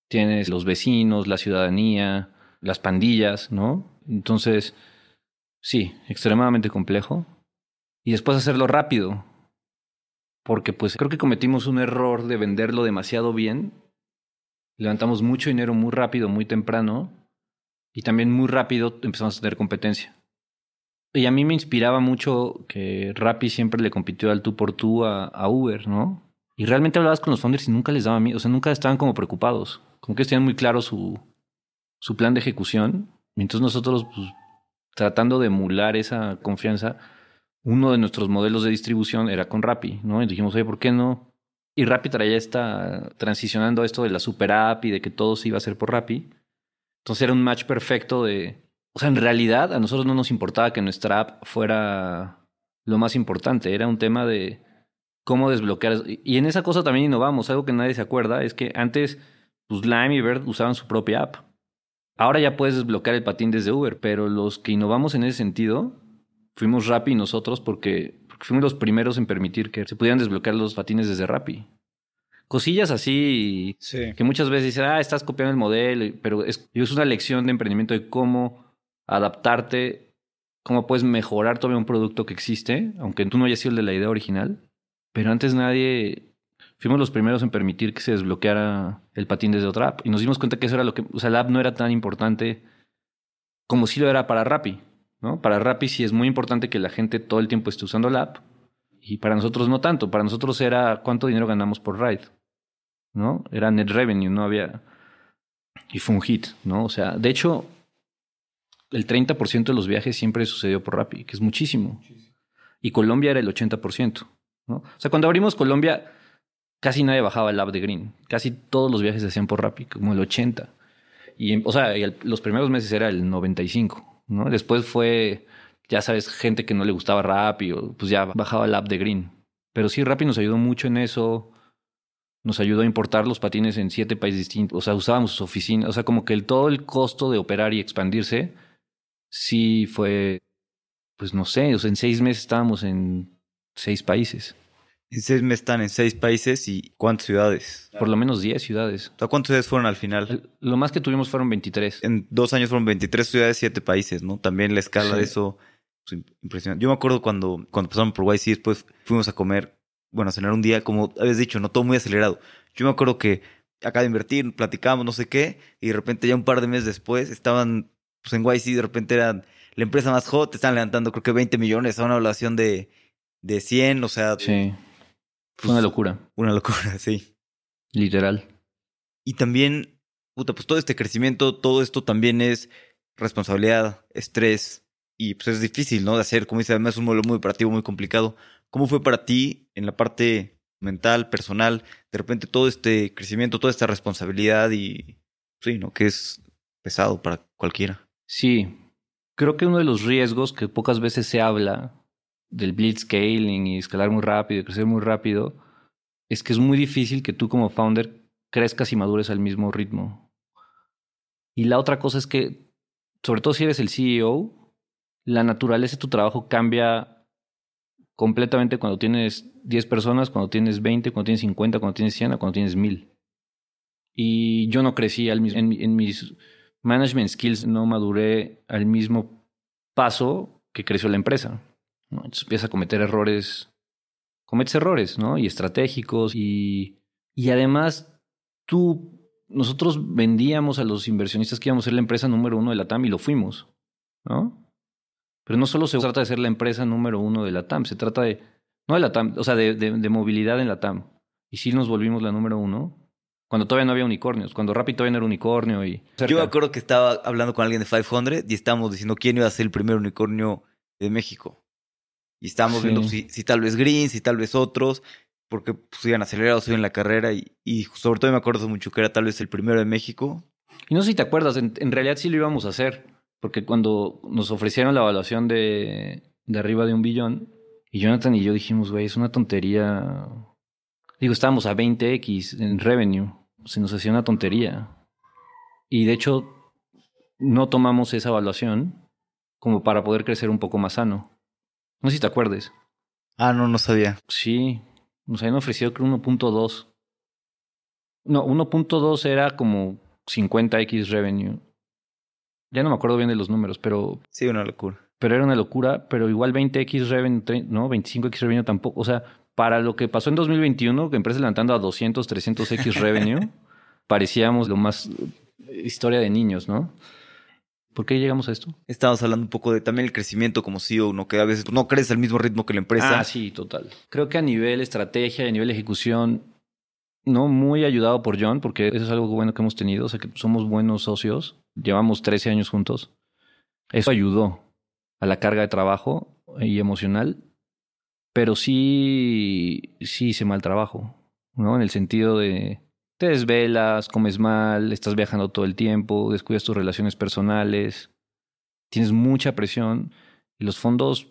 Tienes los vecinos, la ciudadanía, las pandillas, ¿no? Entonces, sí, extremadamente complejo. Y después hacerlo rápido. Porque pues creo que cometimos un error de venderlo demasiado bien. Levantamos mucho dinero muy rápido, muy temprano y también muy rápido empezamos a tener competencia. Y a mí me inspiraba mucho que Rappi siempre le compitió al tú por tú a, Uber, ¿no? Y realmente hablabas con los founders y nunca les daba miedo, o sea, nunca estaban como preocupados. Como que tenían muy claro su, su plan de ejecución. Y entonces nosotros, pues, tratando de emular esa confianza, uno de nuestros modelos de distribución era con Rappi, ¿no? Y dijimos, oye, ¿por qué no? Y Rappi ya está transicionando a esto de la super app y de que todo se iba a hacer por Rappi. Entonces era un match perfecto de... O sea, en realidad a nosotros no nos importaba que nuestra app fuera lo más importante, era un tema de cómo desbloquear. Y en esa cosa también innovamos, algo que nadie se acuerda, es que antes pues Lime y Bird usaban su propia app. Ahora ya puedes desbloquear el patín desde Uber, pero los que innovamos en ese sentido fuimos Rappi nosotros porque, porque fuimos los primeros en permitir que se pudieran desbloquear los patines desde Rappi cosillas así que muchas veces dicen, ah, estás copiando el modelo, pero es, es una lección de emprendimiento de cómo adaptarte cómo puedes mejorar todavía un producto que existe, aunque tú no hayas sido el de la idea original. Pero antes nadie, fuimos los primeros en permitir que se desbloqueara el patín desde otra app. Y nos dimos cuenta que eso era lo que, o sea, la app no era tan importante como si lo era para Rappi. ¿no? Para Rappi sí es muy importante que la gente todo el tiempo esté usando la app. Y para nosotros no tanto. Para nosotros era cuánto dinero ganamos por ride. ¿No? Era net revenue, no había. Y fue un hit, ¿no? O sea, de hecho, el 30% de los viajes siempre sucedió por Rappi, que es muchísimo. Y Colombia era el 80%. ¿no? O sea, cuando abrimos Colombia, casi nadie bajaba el app de Green. Casi todos los viajes se hacían por Rappi, como el 80%. Y, o sea, los primeros meses era el 95%. ¿no? Después fue, ya sabes, gente que no le gustaba Rappi, o pues ya bajaba el app de Green. Pero sí, Rappi nos ayudó mucho en eso. Nos ayudó a importar los patines en siete países distintos. O sea, usábamos sus oficinas. O sea, como que todo el costo de operar y expandirse sí fue, pues no sé, o sea, en seis meses estábamos en seis países. En seis meses están en seis países y ¿cuántas ciudades? Por lo menos diez ciudades. O sea, ¿cuántas ciudades fueron al final? Lo más que tuvimos fueron 23. En dos años fueron 23 ciudades, siete países, ¿no? También la escala de eso pues, impresionante. Yo me acuerdo cuando, cuando pasaron por YC, después fuimos a comer, bueno, a cenar un día, como habías dicho, no todo muy acelerado. Yo me acuerdo que acá de invertir, platicábamos, no sé qué, y de repente ya un par de meses después estaban pues en YC, de repente eran la empresa más hot, estaban levantando creo que 20 millones a una evaluación de, de 100, o sea... Sí. Fue una locura. Una locura, [LAUGHS] sí. Literal. Y también, puta, pues todo este crecimiento, todo esto también es responsabilidad, estrés, y pues es difícil, ¿no? De hacer, como dice, además es un modelo muy operativo, muy complicado. ¿Cómo fue para ti en la parte mental, personal, de repente todo este crecimiento, toda esta responsabilidad y, sí, ¿no? Que es pesado para cualquiera. Sí, creo que uno de los riesgos que pocas veces se habla del blitzscaling y escalar muy rápido, crecer muy rápido, es que es muy difícil que tú como founder crezcas y madures al mismo ritmo. Y la otra cosa es que, sobre todo si eres el CEO, la naturaleza de tu trabajo cambia completamente cuando tienes 10 personas, cuando tienes 20, cuando tienes 50, cuando tienes 100, cuando tienes 1000. Y yo no crecí al mismo, en mis management skills no maduré al mismo paso que creció la empresa. Entonces empieza a cometer errores, cometes errores, ¿no? Y estratégicos y, y además tú, nosotros vendíamos a los inversionistas que íbamos a ser la empresa número uno de la TAM y lo fuimos, ¿no? Pero no solo se trata de ser la empresa número uno de la TAM, se trata de, no de la TAM, o sea, de, de, movilidad en la TAM. Y sí nos volvimos la número uno, cuando todavía no había unicornios, cuando Rappi todavía no era unicornio y... Yo me acuerdo que estaba hablando con alguien de 500 y estábamos diciendo quién iba a ser el primer unicornio de México. Y estábamos viendo si, si, tal vez Green, si tal vez otros, porque pues, iban acelerados en la carrera y, y, sobre todo me acuerdo mucho que era tal vez el primero de México. Y no sé si te acuerdas, en, realidad sí lo íbamos a hacer, porque cuando nos ofrecieron la evaluación de, de arriba de un billón, y Jonathan y yo dijimos, güey, es una tontería. Digo, estábamos a 20x en revenue, se nos hacía una tontería. Y de hecho, no tomamos esa evaluación como para poder crecer un poco más sano. No sé si te acuerdes. Ah, no, no sabía. Sí, nos habían ofrecido creo 1.2. No, 1.2 era como 50x revenue. Ya no me acuerdo bien de los números, pero... Sí, una locura. Pero era una locura, pero igual 20x revenue, no, 25x revenue tampoco. O sea, para lo que pasó en 2021, que empresa levantando a 200, 300x revenue, [LAUGHS] parecíamos lo más historia de niños, ¿no? ¿Por qué llegamos a esto? Estábamos hablando un poco de también el crecimiento como CEO, ¿no? Que a veces no crece al mismo ritmo que la empresa. Ah, sí, total. Creo que a nivel estrategia, a nivel ejecución, no muy ayudado por John, porque eso es algo bueno que hemos tenido, o sea que somos buenos socios, llevamos 13 años juntos. Eso ayudó a la carga de trabajo y emocional, pero sí, sí hice mal trabajo, ¿no? En el sentido de te desvelas, comes mal, estás viajando todo el tiempo, descuidas tus relaciones personales, tienes mucha presión y los fondos,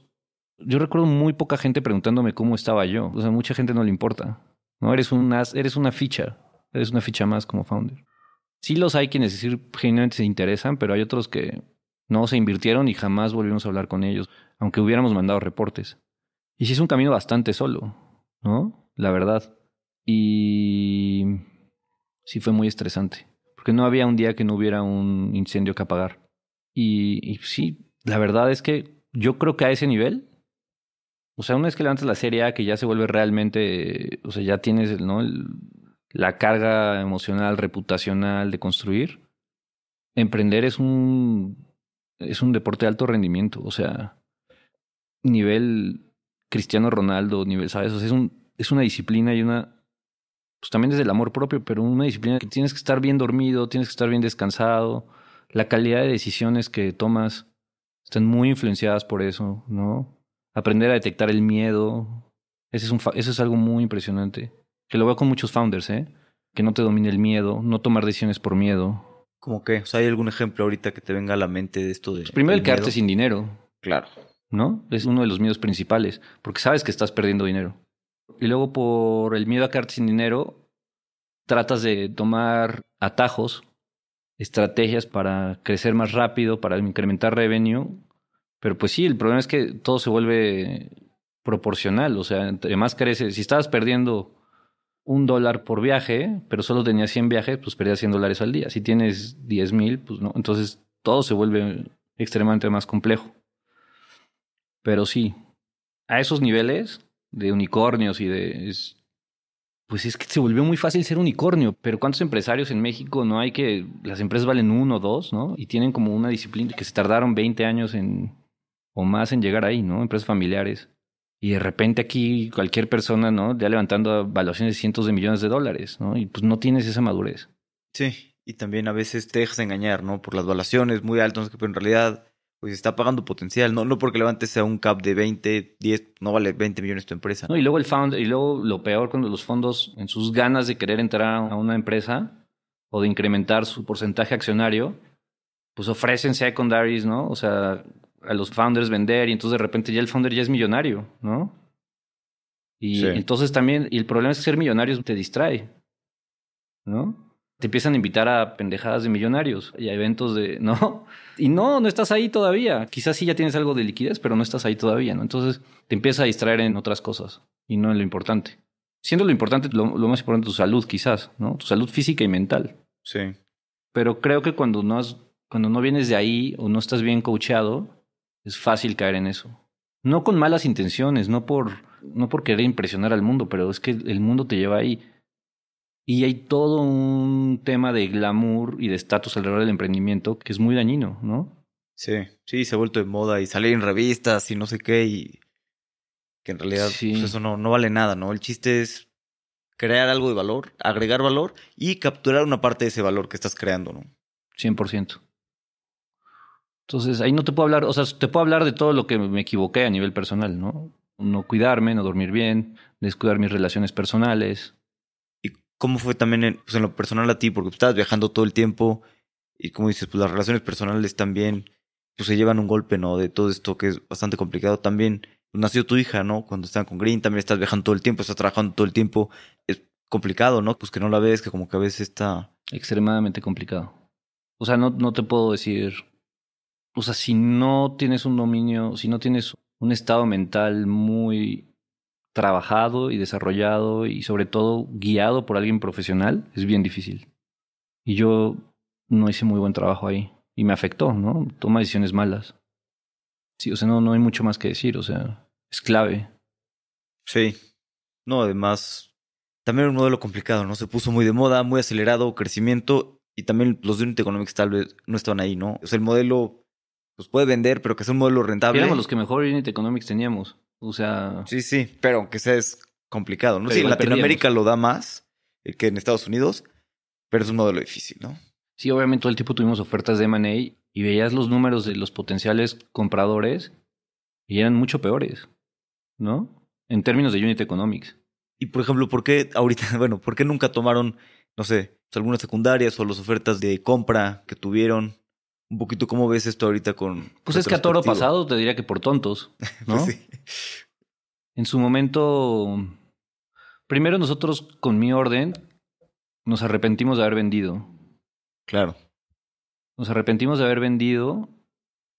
yo recuerdo muy poca gente preguntándome cómo estaba yo, o sea, mucha gente no le importa, ¿no? Eres una, eres una ficha, eres una ficha más como founder. Sí los hay quienes decir genuinamente se interesan, pero hay otros que no se invirtieron y jamás volvimos a hablar con ellos, aunque hubiéramos mandado reportes. Y sí es un camino bastante solo, ¿no? La verdad. Y sí fue muy estresante, porque no había un día que no hubiera un incendio que apagar. Y, sí, la verdad es que yo creo que a ese nivel, o sea, una vez que levantas la serie A, que ya se vuelve realmente, o sea, ya tienes ¿no? la carga emocional, reputacional de construir, emprender es un, es un deporte de alto rendimiento, o sea, nivel Cristiano Ronaldo, nivel, ¿sabes? O sea, es, un, es una disciplina y una, pues también desde el amor propio, pero una disciplina que tienes que estar bien dormido, tienes que estar bien descansado, la calidad de decisiones que tomas están muy influenciadas por eso, ¿no? Aprender a detectar el miedo, ese es un, eso es algo muy impresionante, que lo veo con muchos founders, ¿eh? Que no te domine el miedo, no tomar decisiones por miedo. ¿Cómo qué? O sea, ¿hay algún ejemplo ahorita que te venga a la mente de esto de... Pues primero el quedarte sin dinero. Claro. ¿No? Es uno de los miedos principales, porque sabes que estás perdiendo dinero. Y luego por el miedo a quedarte sin dinero, tratas de tomar atajos, estrategias para crecer más rápido, para incrementar revenue. Pero pues sí, el problema es que todo se vuelve proporcional. O sea, entre más creces, si estabas perdiendo un dólar por viaje, pero solo tenías 100 viajes, pues perdías 100 dólares al día. Si tienes 10 mil, pues no. Entonces todo se vuelve extremadamente más complejo. Pero sí, a esos niveles de unicornios y de... pues es que se volvió muy fácil ser unicornio, pero ¿cuántos empresarios en México no hay que las empresas valen uno o dos, ¿no? Y tienen como una disciplina que se tardaron 20 años en o más en llegar ahí, ¿no? Empresas familiares. Y de repente aquí cualquier persona, ¿no? Ya levantando valuaciones de cientos de millones de dólares, ¿no? Y pues no tienes esa madurez. Sí, y también a veces te dejas engañar, ¿no? Por las valuaciones muy altas, pero en realidad pues está pagando potencial, no, no porque levantes a un cap de 20, 10, no vale 20 millones tu empresa. No, y luego el founder, y luego lo peor cuando los fondos, en sus ganas de querer entrar a una empresa o de incrementar su porcentaje accionario, pues ofrecen secondaries, ¿no? O sea, a los founders vender y entonces de repente ya el founder ya es millonario, ¿no? Y entonces también, y el problema es que ser millonario te distrae, ¿no? Te empiezan a invitar a pendejadas de millonarios y a eventos de, [LAUGHS] ¿no? Y no, no estás ahí todavía. Quizás sí ya tienes algo de liquidez, pero no estás ahí todavía, ¿no? Entonces te empieza a distraer en otras cosas y no en lo importante. Siendo lo importante, lo, más importante, tu salud quizás, ¿no? Tu salud física y mental. Sí. Pero creo que cuando no, has, cuando no vienes de ahí o no estás bien coachado, es fácil caer en eso. No con malas intenciones, no por, no por querer impresionar al mundo, pero es que el mundo te lleva ahí y hay todo un tema de glamour y de estatus alrededor del emprendimiento que es muy dañino, ¿no? Sí, sí, se ha vuelto de moda y salir en revistas y no sé qué y que en realidad pues, eso no, no vale nada, ¿no? El chiste es crear algo de valor, agregar valor y capturar una parte de ese valor que estás creando, ¿no? 100%. Entonces, ahí no te puedo hablar, o sea, te puedo hablar de todo lo que me equivoqué a nivel personal, ¿no? No cuidarme, no dormir bien, descuidar mis relaciones personales, ¿Cómo fue también en, pues en lo personal a ti? Porque estabas viajando todo el tiempo y como dices, pues las relaciones personales también pues se llevan un golpe, ¿no? De todo esto que es bastante complicado. También pues, nació tu hija, ¿no? Cuando estaban con Green, también estás viajando todo el tiempo, estás trabajando todo el tiempo. Es complicado, ¿no? Pues que no la ves, que como que a veces está... Extremadamente complicado. O sea, no, no te puedo decir... O sea, si no tienes un dominio, si no tienes un estado mental muy trabajado y desarrollado y sobre todo guiado por alguien profesional, es bien difícil. Y yo no hice muy buen trabajo ahí y me afectó, ¿no? Toma decisiones malas. Sí, o sea, no, no hay mucho más que decir, o sea, es clave. Sí. No, además, también un modelo complicado, ¿no? Se puso muy de moda, muy acelerado, crecimiento y también los de Unit Economics tal vez no estaban ahí, ¿no? O sea, el modelo pues puede vender, pero que sea un modelo rentable. Éramos los que mejor Unit Economics teníamos. O sea. Sí, sí, pero aunque sea es complicado, ¿no? Sí, en Latinoamérica lo da más que en Estados Unidos, pero es un modelo difícil, ¿no? Sí, obviamente todo el tiempo tuvimos ofertas de M&A y veías los números de los potenciales compradores y eran mucho peores, ¿no? En términos de unit economics. Y por ejemplo, ¿por qué ahorita, [LAUGHS] bueno, por qué nunca tomaron, no sé, algunas secundarias o las ofertas de compra que tuvieron? Un poquito cómo ves esto ahorita con... Pues es que a toro pasado te diría que por tontos, [LAUGHS] ¿no? Pues sí. En su momento, primero nosotros con mi orden nos arrepentimos de haber vendido. Claro. Nos arrepentimos de haber vendido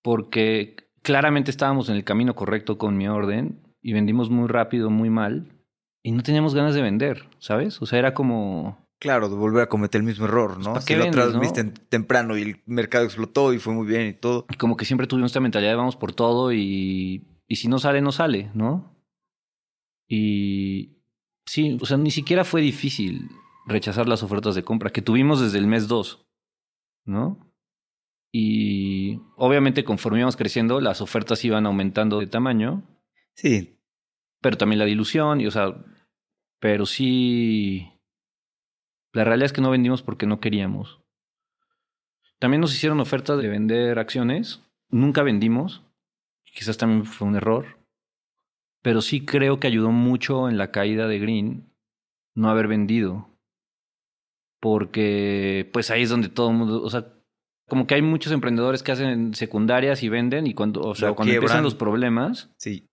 porque claramente estábamos en el camino correcto con mi orden y vendimos muy rápido, muy mal y no teníamos ganas de vender, ¿sabes? O sea, era como Claro, de volver a cometer el mismo error, ¿no? ¿para si vendes, no? viste temprano y el mercado explotó y fue muy bien y todo. Y como que siempre tuvimos esta mentalidad de vamos por todo y, y si no sale, no sale, ¿no? Y sí, o sea, ni siquiera fue difícil rechazar las ofertas de compra que tuvimos desde el mes 2, ¿no? Y obviamente conforme íbamos creciendo, las ofertas iban aumentando de tamaño, Sí, pero también la dilución, y o sea, pero sí, la realidad es que no vendimos porque no queríamos. También nos hicieron oferta de vender acciones, nunca vendimos, quizás también fue un error, pero sí creo que ayudó mucho en la caída de Green no haber vendido, porque pues ahí es donde todo el mundo, o sea, como que hay muchos emprendedores que hacen secundarias y venden y cuando, o sea, cuando empiezan los problemas, sí.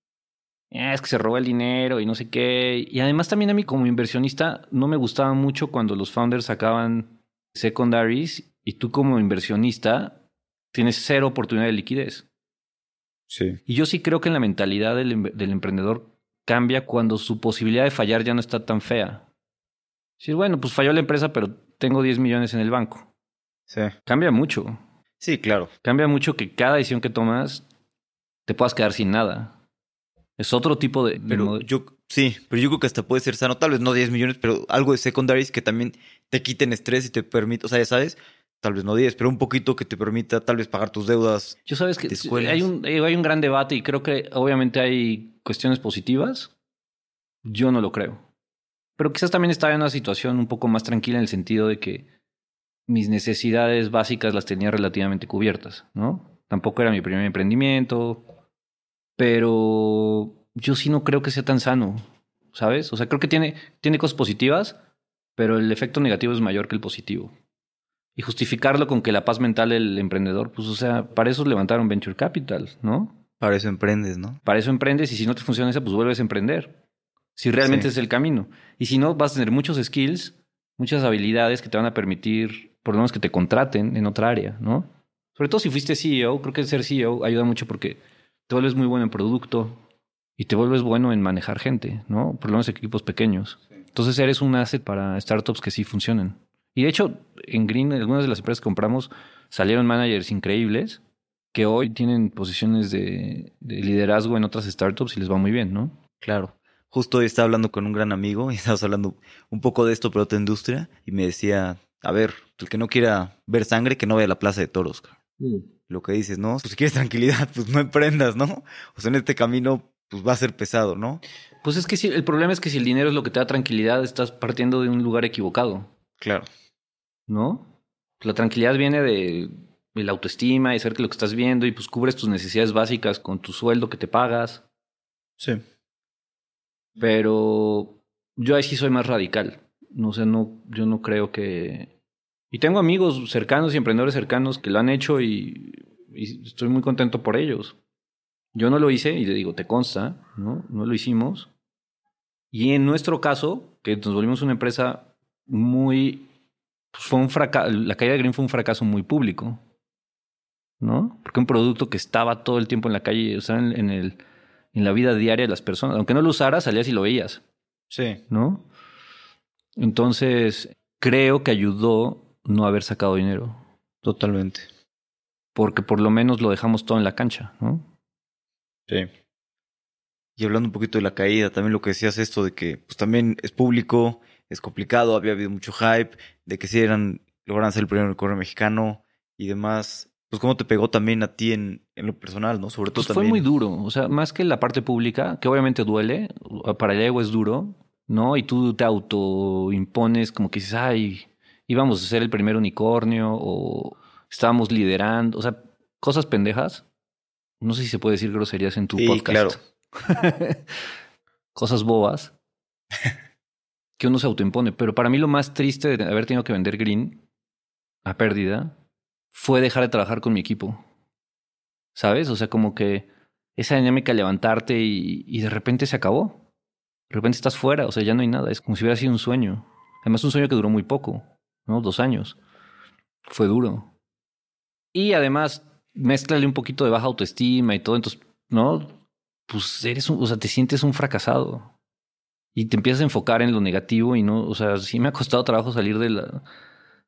"Ah, es que se roba el dinero y no sé qué. Y además también a mí como inversionista no me gustaba mucho cuando los founders sacaban secondaries y tú como inversionista tienes cero oportunidad de liquidez. Sí. Y yo sí creo que en la mentalidad del, del emprendedor cambia cuando su posibilidad de fallar ya no está tan fea. Decir, bueno, pues falló la empresa, pero tengo 10 millones en el banco. Sí. Cambia mucho. Sí, claro. Cambia mucho que cada decisión que tomas te puedas quedar sin nada. Es otro tipo de... Pero yo, sí, pero yo creo que hasta puede ser sano, tal vez no 10 millones, pero algo de secondaries que también te quiten estrés y te permita, o sea, ya sabes, tal vez no 10, pero un poquito que te permita tal vez pagar tus deudas. Yo sabes que hay un, eh, hay un gran debate y creo que obviamente hay cuestiones positivas. Yo no lo creo. Pero quizás también estaba en una situación un poco más tranquila en el sentido de que mis necesidades básicas las tenía relativamente cubiertas, ¿no? Tampoco era mi primer emprendimiento, pero yo sí no creo que sea tan sano, ¿sabes? O sea, creo que tiene, tiene cosas positivas, pero el efecto negativo es mayor que el positivo. Y justificarlo con que la paz mental del emprendedor, pues, o sea, para eso levantaron Venture Capital, ¿no? Para eso emprendes, ¿no? Para eso emprendes y si no te funciona esa, pues vuelves a emprender. Si realmente Sí. es el camino. Y si no, vas a tener muchos skills, muchas habilidades que te van a permitir, por lo menos, que te contraten en otra área, ¿no? Sobre todo si fuiste CEO, creo que ser CEO ayuda mucho porque te vuelves muy bueno en producto y te vuelves bueno en manejar gente, ¿no? Por lo menos equipos pequeños. Entonces eres un asset para startups que sí funcionan. Y de hecho, en Green, algunas de las empresas que compramos salieron managers increíbles que hoy tienen posiciones de, de liderazgo en otras startups y les va muy bien, ¿no? Claro. Justo hoy estaba hablando con un gran amigo y [LAUGHS] estábamos hablando un poco de esto, pero otra industria, y me decía, a ver, el que no quiera ver sangre, que no vaya a la plaza de toros. cabrón". Lo que dices, ¿no? Pues si quieres [LAUGHS] tranquilidad, pues no emprendas, ¿no? O sea, en este camino, pues va a ser pesado, ¿no? Pues es que si, el problema es que si el dinero es lo que te da tranquilidad, estás partiendo de un lugar equivocado, Claro. ¿no? La tranquilidad viene de, de la autoestima y saber que lo que estás viendo y pues cubres tus necesidades básicas con tu sueldo que te pagas. Sí. Pero yo ahí sí soy más radical. No sé, no, yo no creo que. Y tengo amigos cercanos y emprendedores cercanos que lo han hecho y, y estoy muy contento por ellos. Yo no lo hice y le digo, te consta, ¿no? No lo hicimos. Y en nuestro caso, que nos volvimos una empresa muy. Pues fue un fracaso. La caída de Green fue un fracaso muy público. ¿No? Porque un producto que estaba todo el tiempo en la calle, o sea, en, en el, en la vida diaria de las personas. Aunque no lo usaras, salías y lo veías, Sí. ¿no? Entonces, creo que ayudó no haber sacado dinero. Totalmente. Porque por lo menos lo dejamos todo en la cancha, ¿no? Sí. Y hablando un poquito de la caída, también lo que decías esto de que pues también es público, es complicado, había habido mucho hype, de que si eran, lograran ser el primer unicornio mexicano y demás. Pues cómo te pegó también a ti en, en lo personal, ¿no? Sobre todo Pues fue muy duro. O sea, más que la parte pública, que obviamente duele, para el ego es duro, ¿no? Y tú te autoimpones como que dices, ay, íbamos a ser el primer unicornio o estábamos liderando. O sea, cosas pendejas. No sé si se puede decir groserías en tu Sí, podcast. [LAUGHS] cosas bobas que uno se autoimpone. Pero para mí lo más triste de haber tenido que vender Green a pérdida fue dejar de trabajar con mi equipo. ¿Sabes? O sea, como que esa dinámica de levantarte y, y de repente se acabó. De repente estás fuera, o sea, ya no hay nada. Es como si hubiera sido un sueño. Además, un sueño que duró muy poco, ¿no? Dos años. Fue duro. Y además, mézclale un poquito de baja autoestima y todo, entonces, ¿no? Pues eres un, o sea, te sientes un fracasado. y te empiezas a enfocar en lo negativo y no, o sea, sí me ha costado trabajo salir de la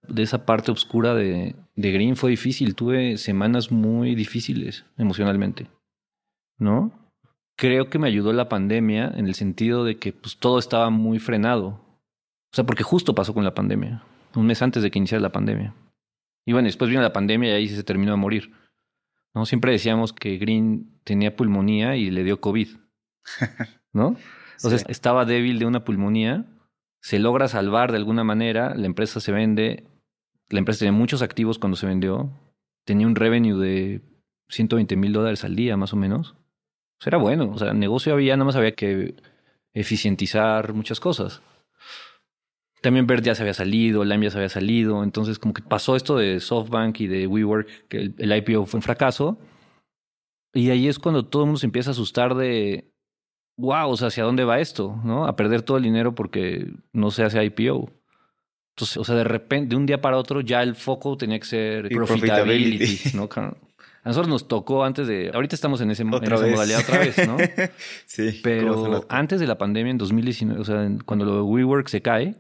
de esa parte oscura de, de Green fue difícil. Tuve semanas muy difíciles emocionalmente. ¿No? Creo que me ayudó la pandemia en el sentido de que pues, todo estaba muy frenado. O sea, porque justo pasó con la pandemia. Un mes antes de que iniciara la pandemia. Y bueno, después vino la pandemia y ahí se terminó de morir. ¿No? Siempre decíamos que Green tenía pulmonía y le dio COVID. ¿No? [LAUGHS] Entonces estaba débil de una pulmonía, se logra salvar de alguna manera, la empresa se vende, la empresa tenía muchos activos cuando se vendió, tenía un revenue de 120 mil dólares al día más o menos. Era bueno, o sea, negocio había, nada más había que eficientizar muchas cosas. También Bird ya se había salido, Lime ya se había salido, entonces como que pasó esto de SoftBank y de WeWork, que el, el IPO fue un fracaso. Y ahí es cuando todo el mundo se empieza a asustar de, wow, o sea, ¿hacia dónde va esto? ¿No? A perder todo el dinero porque no se hace IPO. Entonces, o sea, de repente, de un día para otro, ya el foco tenía que ser profitability, profitability. ¿no? A nosotros nos tocó antes de. Ahorita estamos en, ese, en esa vez. modalidad otra vez, ¿no? [LAUGHS] sí. ¿cómo se Pero antes de la pandemia, en 2019, o sea, cuando lo de WeWork se cae,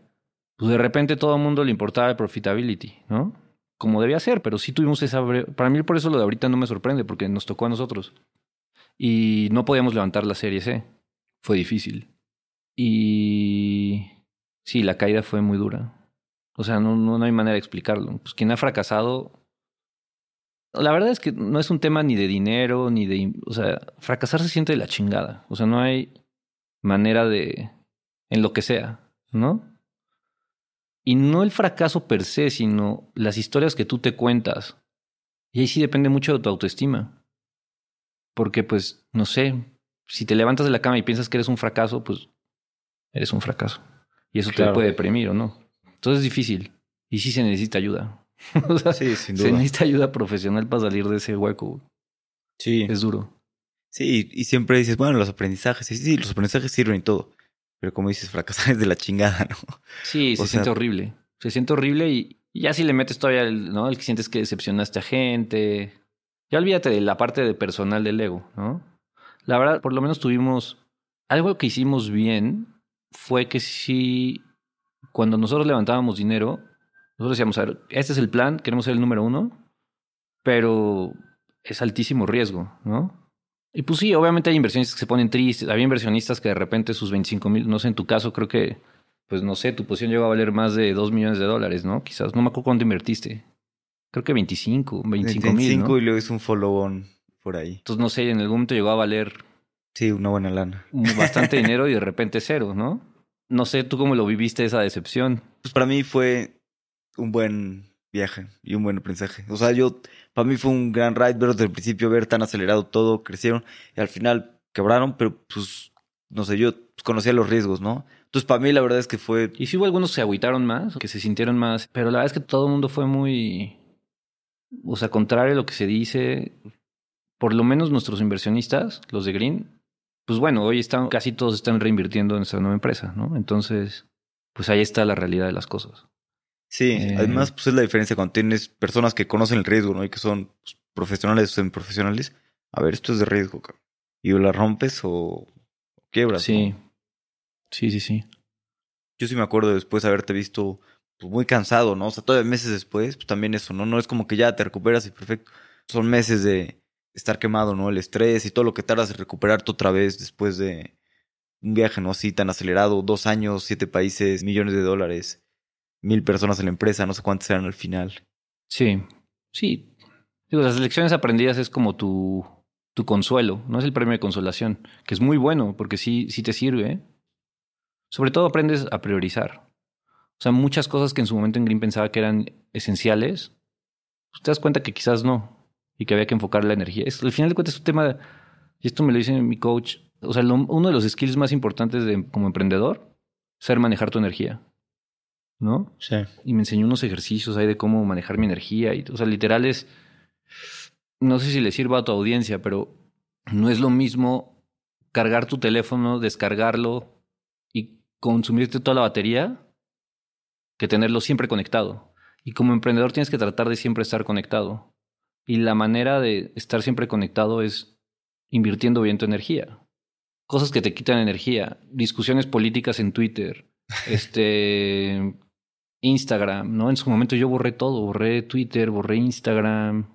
pues de repente todo el mundo le importaba el profitability, ¿no? Como debía ser, pero sí tuvimos esa... Para mí por eso lo de ahorita no me sorprende, porque nos tocó a nosotros. Y no podíamos levantar la serie C. Fue difícil. Y... Sí, la caída fue muy dura. O sea, no, no, no hay manera de explicarlo. Pues quien ha fracasado... La verdad es que no es un tema ni de dinero, ni de... O sea, fracasar se siente de la chingada. O sea, no hay manera de... En lo que sea, ¿no? Y no el fracaso per se, sino las historias que tú te cuentas. Y ahí sí depende mucho de tu autoestima. Porque, pues, no sé, si te levantas de la cama y piensas que eres un fracaso, pues eres un fracaso. Y eso Claro. te puede deprimir o no. Entonces es difícil. Y sí se necesita ayuda. [LAUGHS] o sea, Sí, sin se duda. necesita ayuda profesional para salir de ese hueco. Sí. Es duro. Sí, y siempre dices, bueno, los aprendizajes, sí, sí, los aprendizajes sirven y todo. Pero como dices, fracasar [LAUGHS] es de la chingada, ¿no? Sí, se sea- siente horrible. Se siente horrible y, y ya si le metes todavía el, ¿no? El que sientes que decepcionaste a gente. Ya olvídate de la parte de personal del ego, ¿no? La verdad, por lo menos tuvimos. Algo que hicimos bien fue que sí. Cuando nosotros levantábamos dinero, nosotros decíamos, a ver, este es el plan, queremos ser el número uno, pero es altísimo riesgo, ¿no? Y pues sí, obviamente hay inversionistas que se ponen tristes, había inversionistas que de repente sus 25 mil, no sé, en tu caso creo que pues no sé, tu posición llegó a valer más de 2 millones de dólares, ¿no? Quizás, no me acuerdo cuánto invertiste. Creo que 25, 25 mil, 25 ¿no? y luego es un follow-on por ahí. Entonces, no sé, en algún momento llegó a valer Sí, una buena lana. [LAUGHS] bastante dinero y de repente cero, ¿no? No sé, ¿tú cómo lo viviste esa decepción? Pues para mí fue un buen viaje y un buen aprendizaje. O sea, yo, para mí fue un gran ride ver desde el principio, ver tan acelerado todo, crecieron y al final quebraron, pero pues, no sé, yo pues, conocía los riesgos, ¿no? Entonces para mí la verdad es que fue, Y sí hubo algunos que se agüitaron más, que se sintieron más, pero la verdad es que todo el mundo fue muy... O sea, contrario a lo que se dice, por lo menos nuestros inversionistas, los de Green, pues bueno, hoy están, casi todos están reinvirtiendo en esta nueva empresa, ¿no? Entonces, pues ahí está la realidad de las cosas. Sí, Eh. además pues es la diferencia cuando tienes personas que conocen el riesgo, ¿no? Y que son pues, profesionales o semiprofesionales. A ver, esto es de riesgo, cabrón. Y o la rompes o quiebras. Sí, ¿no? sí, sí, sí. Yo sí me acuerdo después de haberte visto pues, muy cansado, ¿no? O sea, todavía meses después, pues también eso, ¿no? No es como que ya te recuperas y perfecto. Son meses de estar quemado, ¿no? El estrés y todo lo que tardas en recuperarte otra vez después de un viaje, ¿no? Así tan acelerado, dos años, siete países, millones de dólares, mil personas en la empresa, no sé cuántas eran al final. Sí, sí. Digo, las lecciones aprendidas es como tu, tu consuelo, no es el premio de consolación, que es muy bueno porque sí, sí te sirve. Sobre todo aprendes a priorizar. O sea, muchas cosas que en su momento en Green pensaba que eran esenciales, pues te das cuenta que quizás no y que había que enfocar la energía. Es, al final de cuentas es un tema, y esto me lo dice mi coach, o sea, uno de los skills más importantes de, como emprendedor, saber manejar tu energía. ¿No? Sí. y me enseñó unos ejercicios ahí de cómo manejar mi energía. Y, o sea, literal es, no sé si le sirva a tu audiencia, pero no es lo mismo cargar tu teléfono, descargarlo y consumirte toda la batería que tenerlo siempre conectado. Y como emprendedor tienes que tratar de siempre estar conectado. Y la manera de estar siempre conectado es invirtiendo bien tu energía. cosas que te quitan energía, discusiones políticas en Twitter, [LAUGHS] este Instagram, ¿no? En su momento yo borré todo, borré Twitter, borré Instagram,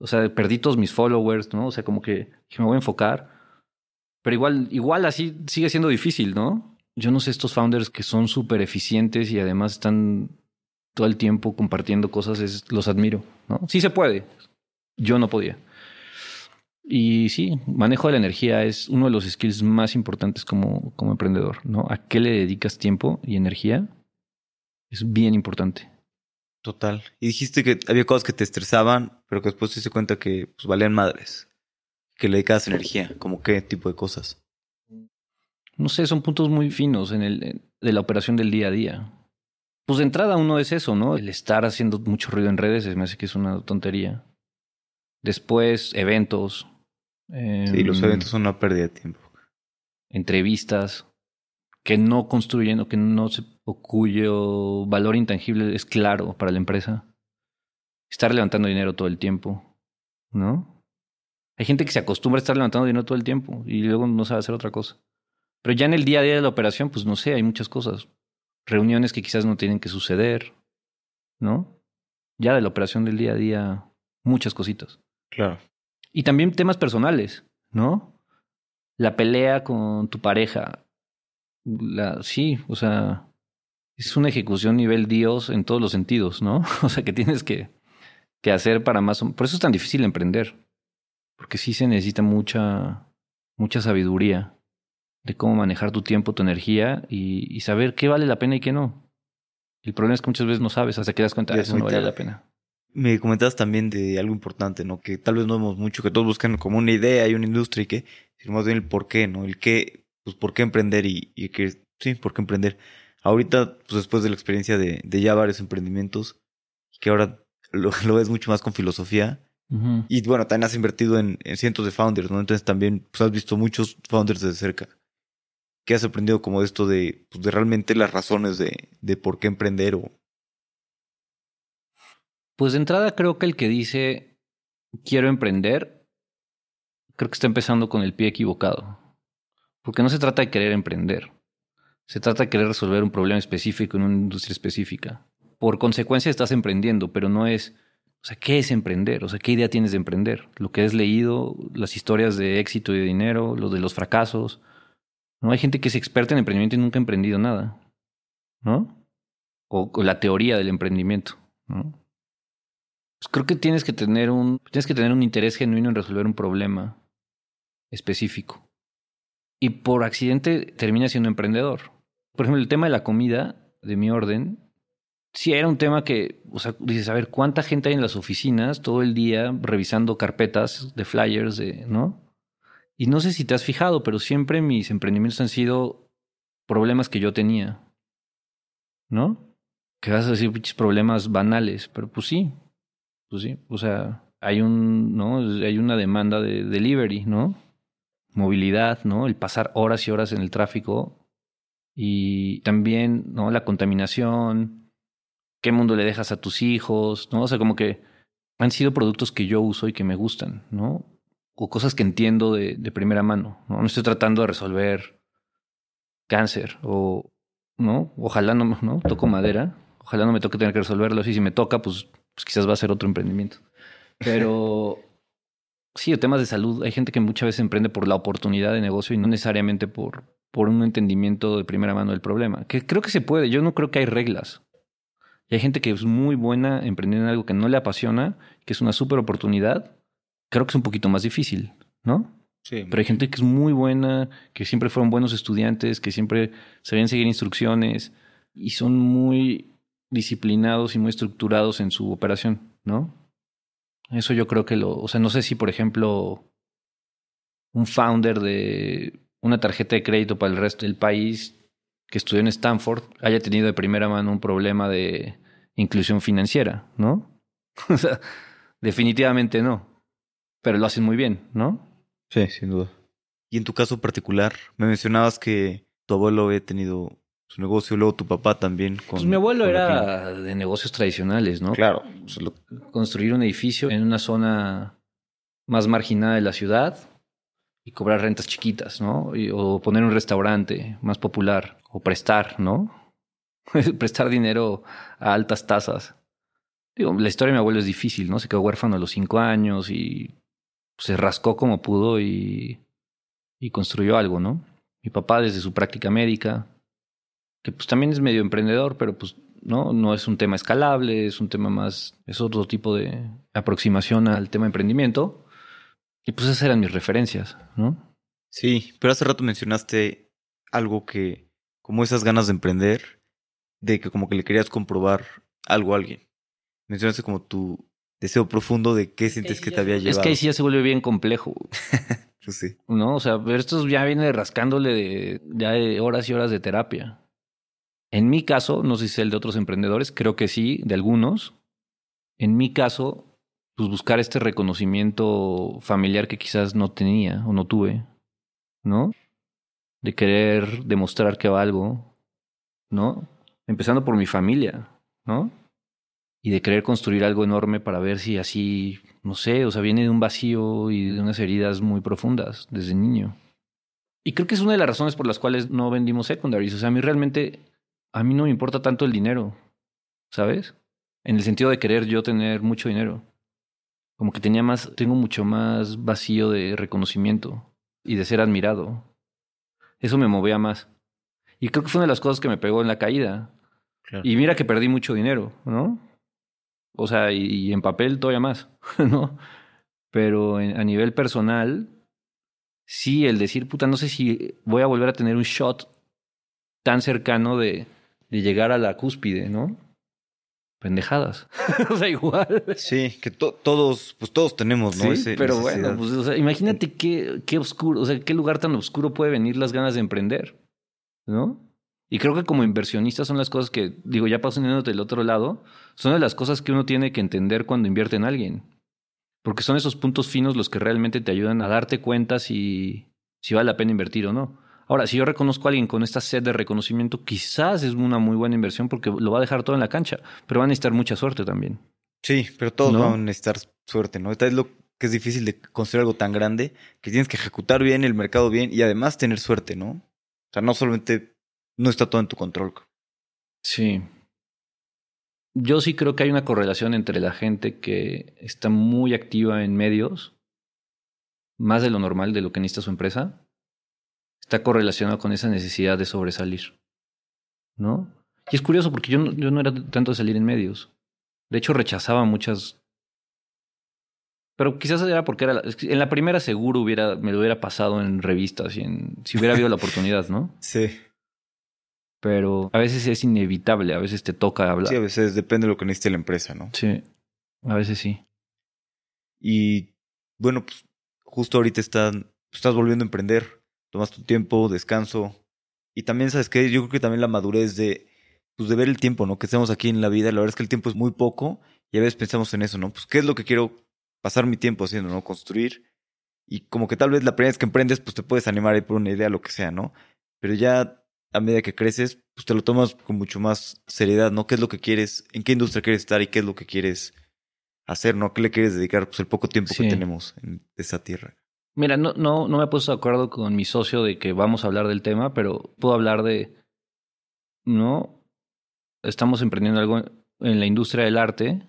o sea, perdí todos mis followers, ¿no? O sea, como que me voy a enfocar. Pero igual, igual así sigue siendo difícil, ¿no? Yo no sé estos founders que son súper eficientes y además están todo el tiempo compartiendo cosas, los admiro, ¿no? Sí se puede. Yo no podía. Y sí, manejo de la energía es uno de los skills más importantes como, como emprendedor, ¿no? ¿A qué le dedicas tiempo y energía? Es bien importante. Total. Y dijiste que había cosas que te estresaban, pero que después te diste cuenta que pues, valían madres. Que le dedicabas energía. ¿Como qué tipo de cosas? No sé, son puntos muy finos en el, de la operación del día a día. Pues de entrada uno es eso, ¿no? El estar haciendo mucho ruido en redes me hace que es una tontería. Después, eventos, sí, los em, eventos son una pérdida de tiempo. Entrevistas que no construyen o que no se, o cuyo valor intangible es claro para la empresa. Estar levantando dinero todo el tiempo, ¿no? Hay gente que se acostumbra a estar levantando dinero todo el tiempo y luego no sabe hacer otra cosa. Pero ya en el día a día de la operación, pues no sé, hay muchas cosas. Reuniones que quizás no tienen que suceder, ¿no? Ya de la operación del día a día, muchas cositas. Claro. Y también temas personales, ¿no? La pelea con tu pareja. La, sí, o sea, es una ejecución nivel Dios en todos los sentidos, ¿no? [LAUGHS] O sea, que tienes que, que hacer para más... Por eso es tan difícil emprender. Porque sí se necesita mucha, mucha sabiduría de cómo manejar tu tiempo, tu energía y, y saber qué vale la pena y qué no. El problema es que muchas veces no sabes hasta que das cuenta de eso no vale la pena. Me comentabas también de algo importante, ¿no? Que tal vez no vemos mucho, que todos buscan como una idea y una industria y que, sino más bien el por qué, ¿no? El qué, pues por qué emprender y, y que, sí, por qué emprender. Ahorita, pues después de la experiencia de, de ya varios emprendimientos, que ahora lo, [LAUGHS] lo ves mucho más con filosofía. Y bueno, también has invertido en, en, cientos de founders, ¿no? Entonces también pues, has visto muchos founders de cerca. ¿Qué has aprendido como de esto de, pues, de realmente las razones de, de por qué emprender o, pues de entrada creo que el que dice quiero emprender, creo que está empezando con el pie equivocado. Porque no se trata de querer emprender. Se trata de querer resolver un problema específico en una industria específica. Por consecuencia estás emprendiendo, pero no es, o sea, ¿qué es emprender? O sea, ¿qué idea tienes de emprender? Lo que has leído, las historias de éxito y de dinero, lo de los fracasos. No hay gente que es experta en emprendimiento y nunca ha emprendido nada. ¿No? O, la teoría del emprendimiento. Pues creo que tienes que tener un, tienes que tener un interés genuino en resolver un problema específico. Y por accidente termina siendo emprendedor. Por ejemplo, el tema de la comida, de mi orden, sí era un tema que, o sea, dices, a ver, ¿cuánta gente hay en las oficinas todo el día revisando carpetas de flyers, de, ¿no? Y no sé si te has fijado, pero siempre mis emprendimientos han sido problemas que yo tenía. ¿No? Que vas a decir problemas banales, pero pues sí, pues sí, o sea, hay un, ¿no? Hay una demanda de delivery, ¿no? Movilidad, ¿no? El pasar horas y horas en el tráfico y también, ¿no? La contaminación, qué mundo le dejas a tus hijos, ¿no? O sea, como que han sido productos que yo uso y que me gustan, ¿no? O cosas que entiendo de, primera mano, ¿no? No estoy tratando de resolver cáncer o, ¿no? Ojalá no, ¿no? Toco madera, ojalá no me toque tener que resolverlo y si me toca, pues pues quizás va a ser otro emprendimiento. Pero sí, temas de salud. Hay gente que muchas veces emprende por la oportunidad de negocio y no necesariamente por, por un entendimiento de primera mano del problema. Que creo que se puede. Yo no creo que hay reglas. Y hay gente que es muy buena emprendiendo en algo que no le apasiona, que es una súper oportunidad. Creo que es un poquito más difícil, ¿no? Sí. Pero hay gente que es muy buena, que siempre fueron buenos estudiantes, que siempre sabían seguir instrucciones y son muy disciplinados y muy estructurados en su operación, ¿no? Eso yo creo que lo, o sea, no sé si por ejemplo un founder de una tarjeta de crédito para el resto del país que estudió en Stanford haya tenido de primera mano un problema de inclusión financiera, ¿no? [LAUGHS] o sea, definitivamente no. Pero lo hacen muy bien, ¿no? Sí, sin duda. Y en tu caso particular, me mencionabas que tu abuelo había tenido su negocio, luego tu papá también. Con, pues mi abuelo era de negocios tradicionales, ¿no? Claro. Construir un edificio en una zona más marginada de la ciudad, y cobrar rentas chiquitas, ¿no? Y- o poner un restaurante más popular o prestar, ¿no? [LAUGHS] prestar dinero a altas tasas. Digo, la historia de mi abuelo es difícil, ¿no? Se quedó huérfano a los cinco años y se rascó como pudo y, y construyó algo, ¿no? Mi papá desde su práctica médica, que pues también es medio emprendedor, pero pues no, no es un tema escalable, es un tema más, es otro tipo de aproximación al tema de emprendimiento. Y pues esas eran mis referencias, ¿no? Sí, pero hace rato mencionaste algo que, como esas ganas de emprender, de que como que le querías comprobar algo a alguien. Mencionaste como tu deseo profundo de qué sientes que te había llevado. Es que ahí sí ya se vuelve bien complejo, [LAUGHS] Pues sí. ¿no? O sea, pero esto ya viene rascándole de, ya de horas y horas de terapia. En mi caso, no sé si es el de otros emprendedores, creo que sí, de algunos. En mi caso, pues buscar este reconocimiento familiar que quizás no tenía o no tuve, ¿no? De querer demostrar que valgo, ¿no? Empezando por mi familia, ¿no? Y de querer construir algo enorme para ver si así, no sé, o sea, viene de un vacío y de unas heridas muy profundas desde niño. Y creo que es una de las razones por las cuales no vendimos secondaries. O sea, a mí realmente, a mí no me importa tanto el dinero, ¿sabes? En el sentido de querer yo tener mucho dinero. Como que tenía más, tengo mucho más vacío de reconocimiento y de ser admirado. Eso me movía más. Y creo que fue una de las cosas que me pegó en la caída. Claro. Y mira que perdí mucho dinero, ¿no? O sea, y, y en papel todavía más, [LAUGHS] ¿no? Pero en- a nivel personal, sí, el decir, puta, no sé si voy a volver a tener un shot tan cercano de, de llegar a la cúspide, ¿no? Pendejadas. [LAUGHS] o sea, igual. Sí, que to- todos, pues todos tenemos, ¿no? Sí, Ese- pero necesidad. bueno, pues, o sea, imagínate qué, qué oscuro, o sea, qué lugar tan oscuro puede venir las ganas de emprender, ¿no? Y creo que como inversionista son las cosas que, digo, ya pasándote del otro lado, son de las cosas que uno tiene que entender cuando invierte en alguien. Porque son esos puntos finos los que realmente te ayudan a darte cuenta si, si vale la pena invertir o no. Ahora, si yo reconozco a alguien con esta sed de reconocimiento, quizás es una muy buena inversión porque lo va a dejar todo en la cancha, pero va a necesitar mucha suerte también. Sí, pero todos ¿No? van a necesitar suerte, ¿no? Esta es lo que es difícil de construir algo tan grande, que tienes que ejecutar bien el mercado bien y además tener suerte, ¿no? O sea, no solamente no está todo en tu control. Sí. Yo sí creo que hay una correlación entre la gente que está muy activa en medios, más de lo normal, de lo que necesita su empresa, está correlacionado con esa necesidad de sobresalir. ¿No? Y es curioso porque yo no, yo no era tanto de salir en medios. De hecho, rechazaba muchas. Pero quizás era porque era la- en la primera seguro hubiera, me lo hubiera pasado en revistas y en, si hubiera habido la oportunidad, ¿no? [LAUGHS] Sí. Pero a veces es inevitable, a veces te toca hablar. Sí, a veces depende de lo que necesite la empresa, ¿no? Sí, a veces sí. Y bueno, pues justo ahorita están, estás volviendo a emprender, tomas tu tiempo, descanso. Y también, ¿sabes qué? Yo creo que también la madurez de, pues, de ver el tiempo, ¿no? Que estamos aquí en la vida. La verdad es que el tiempo es muy poco y a veces pensamos en eso, ¿no? Pues, ¿qué es lo que quiero pasar mi tiempo haciendo, ¿no? Construir. Y como que tal vez la primera vez que emprendes, pues te puedes animar ahí por una idea, lo que sea, ¿no? Pero ya a medida que creces, pues te lo tomas con mucho más seriedad, ¿no? ¿Qué es lo que quieres? ¿En qué industria quieres estar y qué es lo que quieres hacer, ¿no? ¿A ¿Qué le quieres dedicar? Pues el poco tiempo Sí. que tenemos en esa tierra. Mira, no, no, no me he puesto de acuerdo con mi socio de que vamos a hablar del tema, pero puedo hablar de. No. Estamos emprendiendo algo en la industria del arte.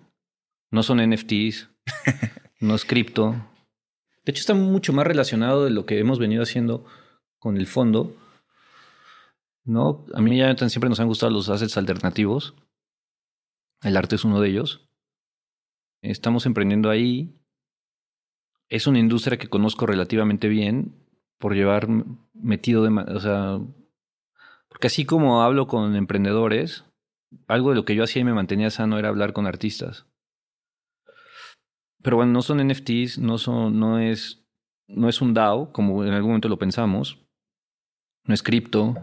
No son NFTs. [LAUGHS] no es cripto. De hecho, está mucho más relacionado de lo que hemos venido haciendo con el fondo. ¿No? A mí ya siempre nos han gustado los assets alternativos. El arte es uno de ellos. Estamos emprendiendo ahí. Es una industria que conozco relativamente bien por llevar metido de... O sea, porque así como hablo con emprendedores, algo de lo que yo hacía y me mantenía sano era hablar con artistas. Pero bueno, no son NFTs, no son, no es, no es un DAO, como en algún momento lo pensamos. No es cripto,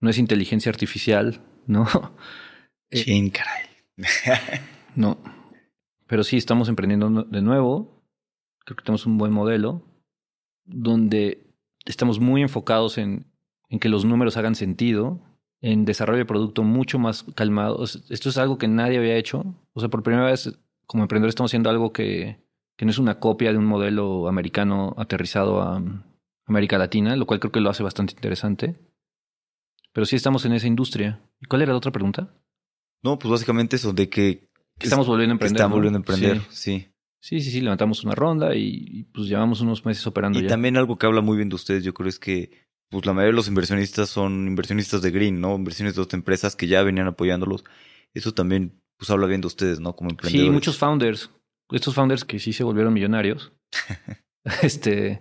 no es inteligencia artificial, ¿no? [LAUGHS] Eh, Chin, caray. [LAUGHS] No. Pero sí, estamos emprendiendo de nuevo. Creo que tenemos un buen modelo donde estamos muy enfocados en, en que los números hagan sentido, en desarrollo de producto mucho más calmado. O sea, Esto es algo que nadie había hecho. O sea, por primera vez como emprendedor estamos haciendo algo que que no es una copia de un modelo americano aterrizado a um, América Latina, lo cual creo que lo hace bastante interesante. Pero sí estamos en esa industria. ¿Y cuál era la otra pregunta? No, pues básicamente eso, de que... estamos volviendo a emprender. Estamos volviendo a emprender, sí. sí. Sí, sí, levantamos una ronda y, pues llevamos unos meses operando y también algo que habla muy bien de ustedes, yo creo es que pues la mayoría de los inversionistas son inversionistas de Green, ¿no? Inversiones de otras empresas que ya venían apoyándolos. Eso también pues habla bien de ustedes, ¿no? Como emprendedores. Sí, muchos founders. Estos founders que sí se volvieron millonarios. [LAUGHS] este,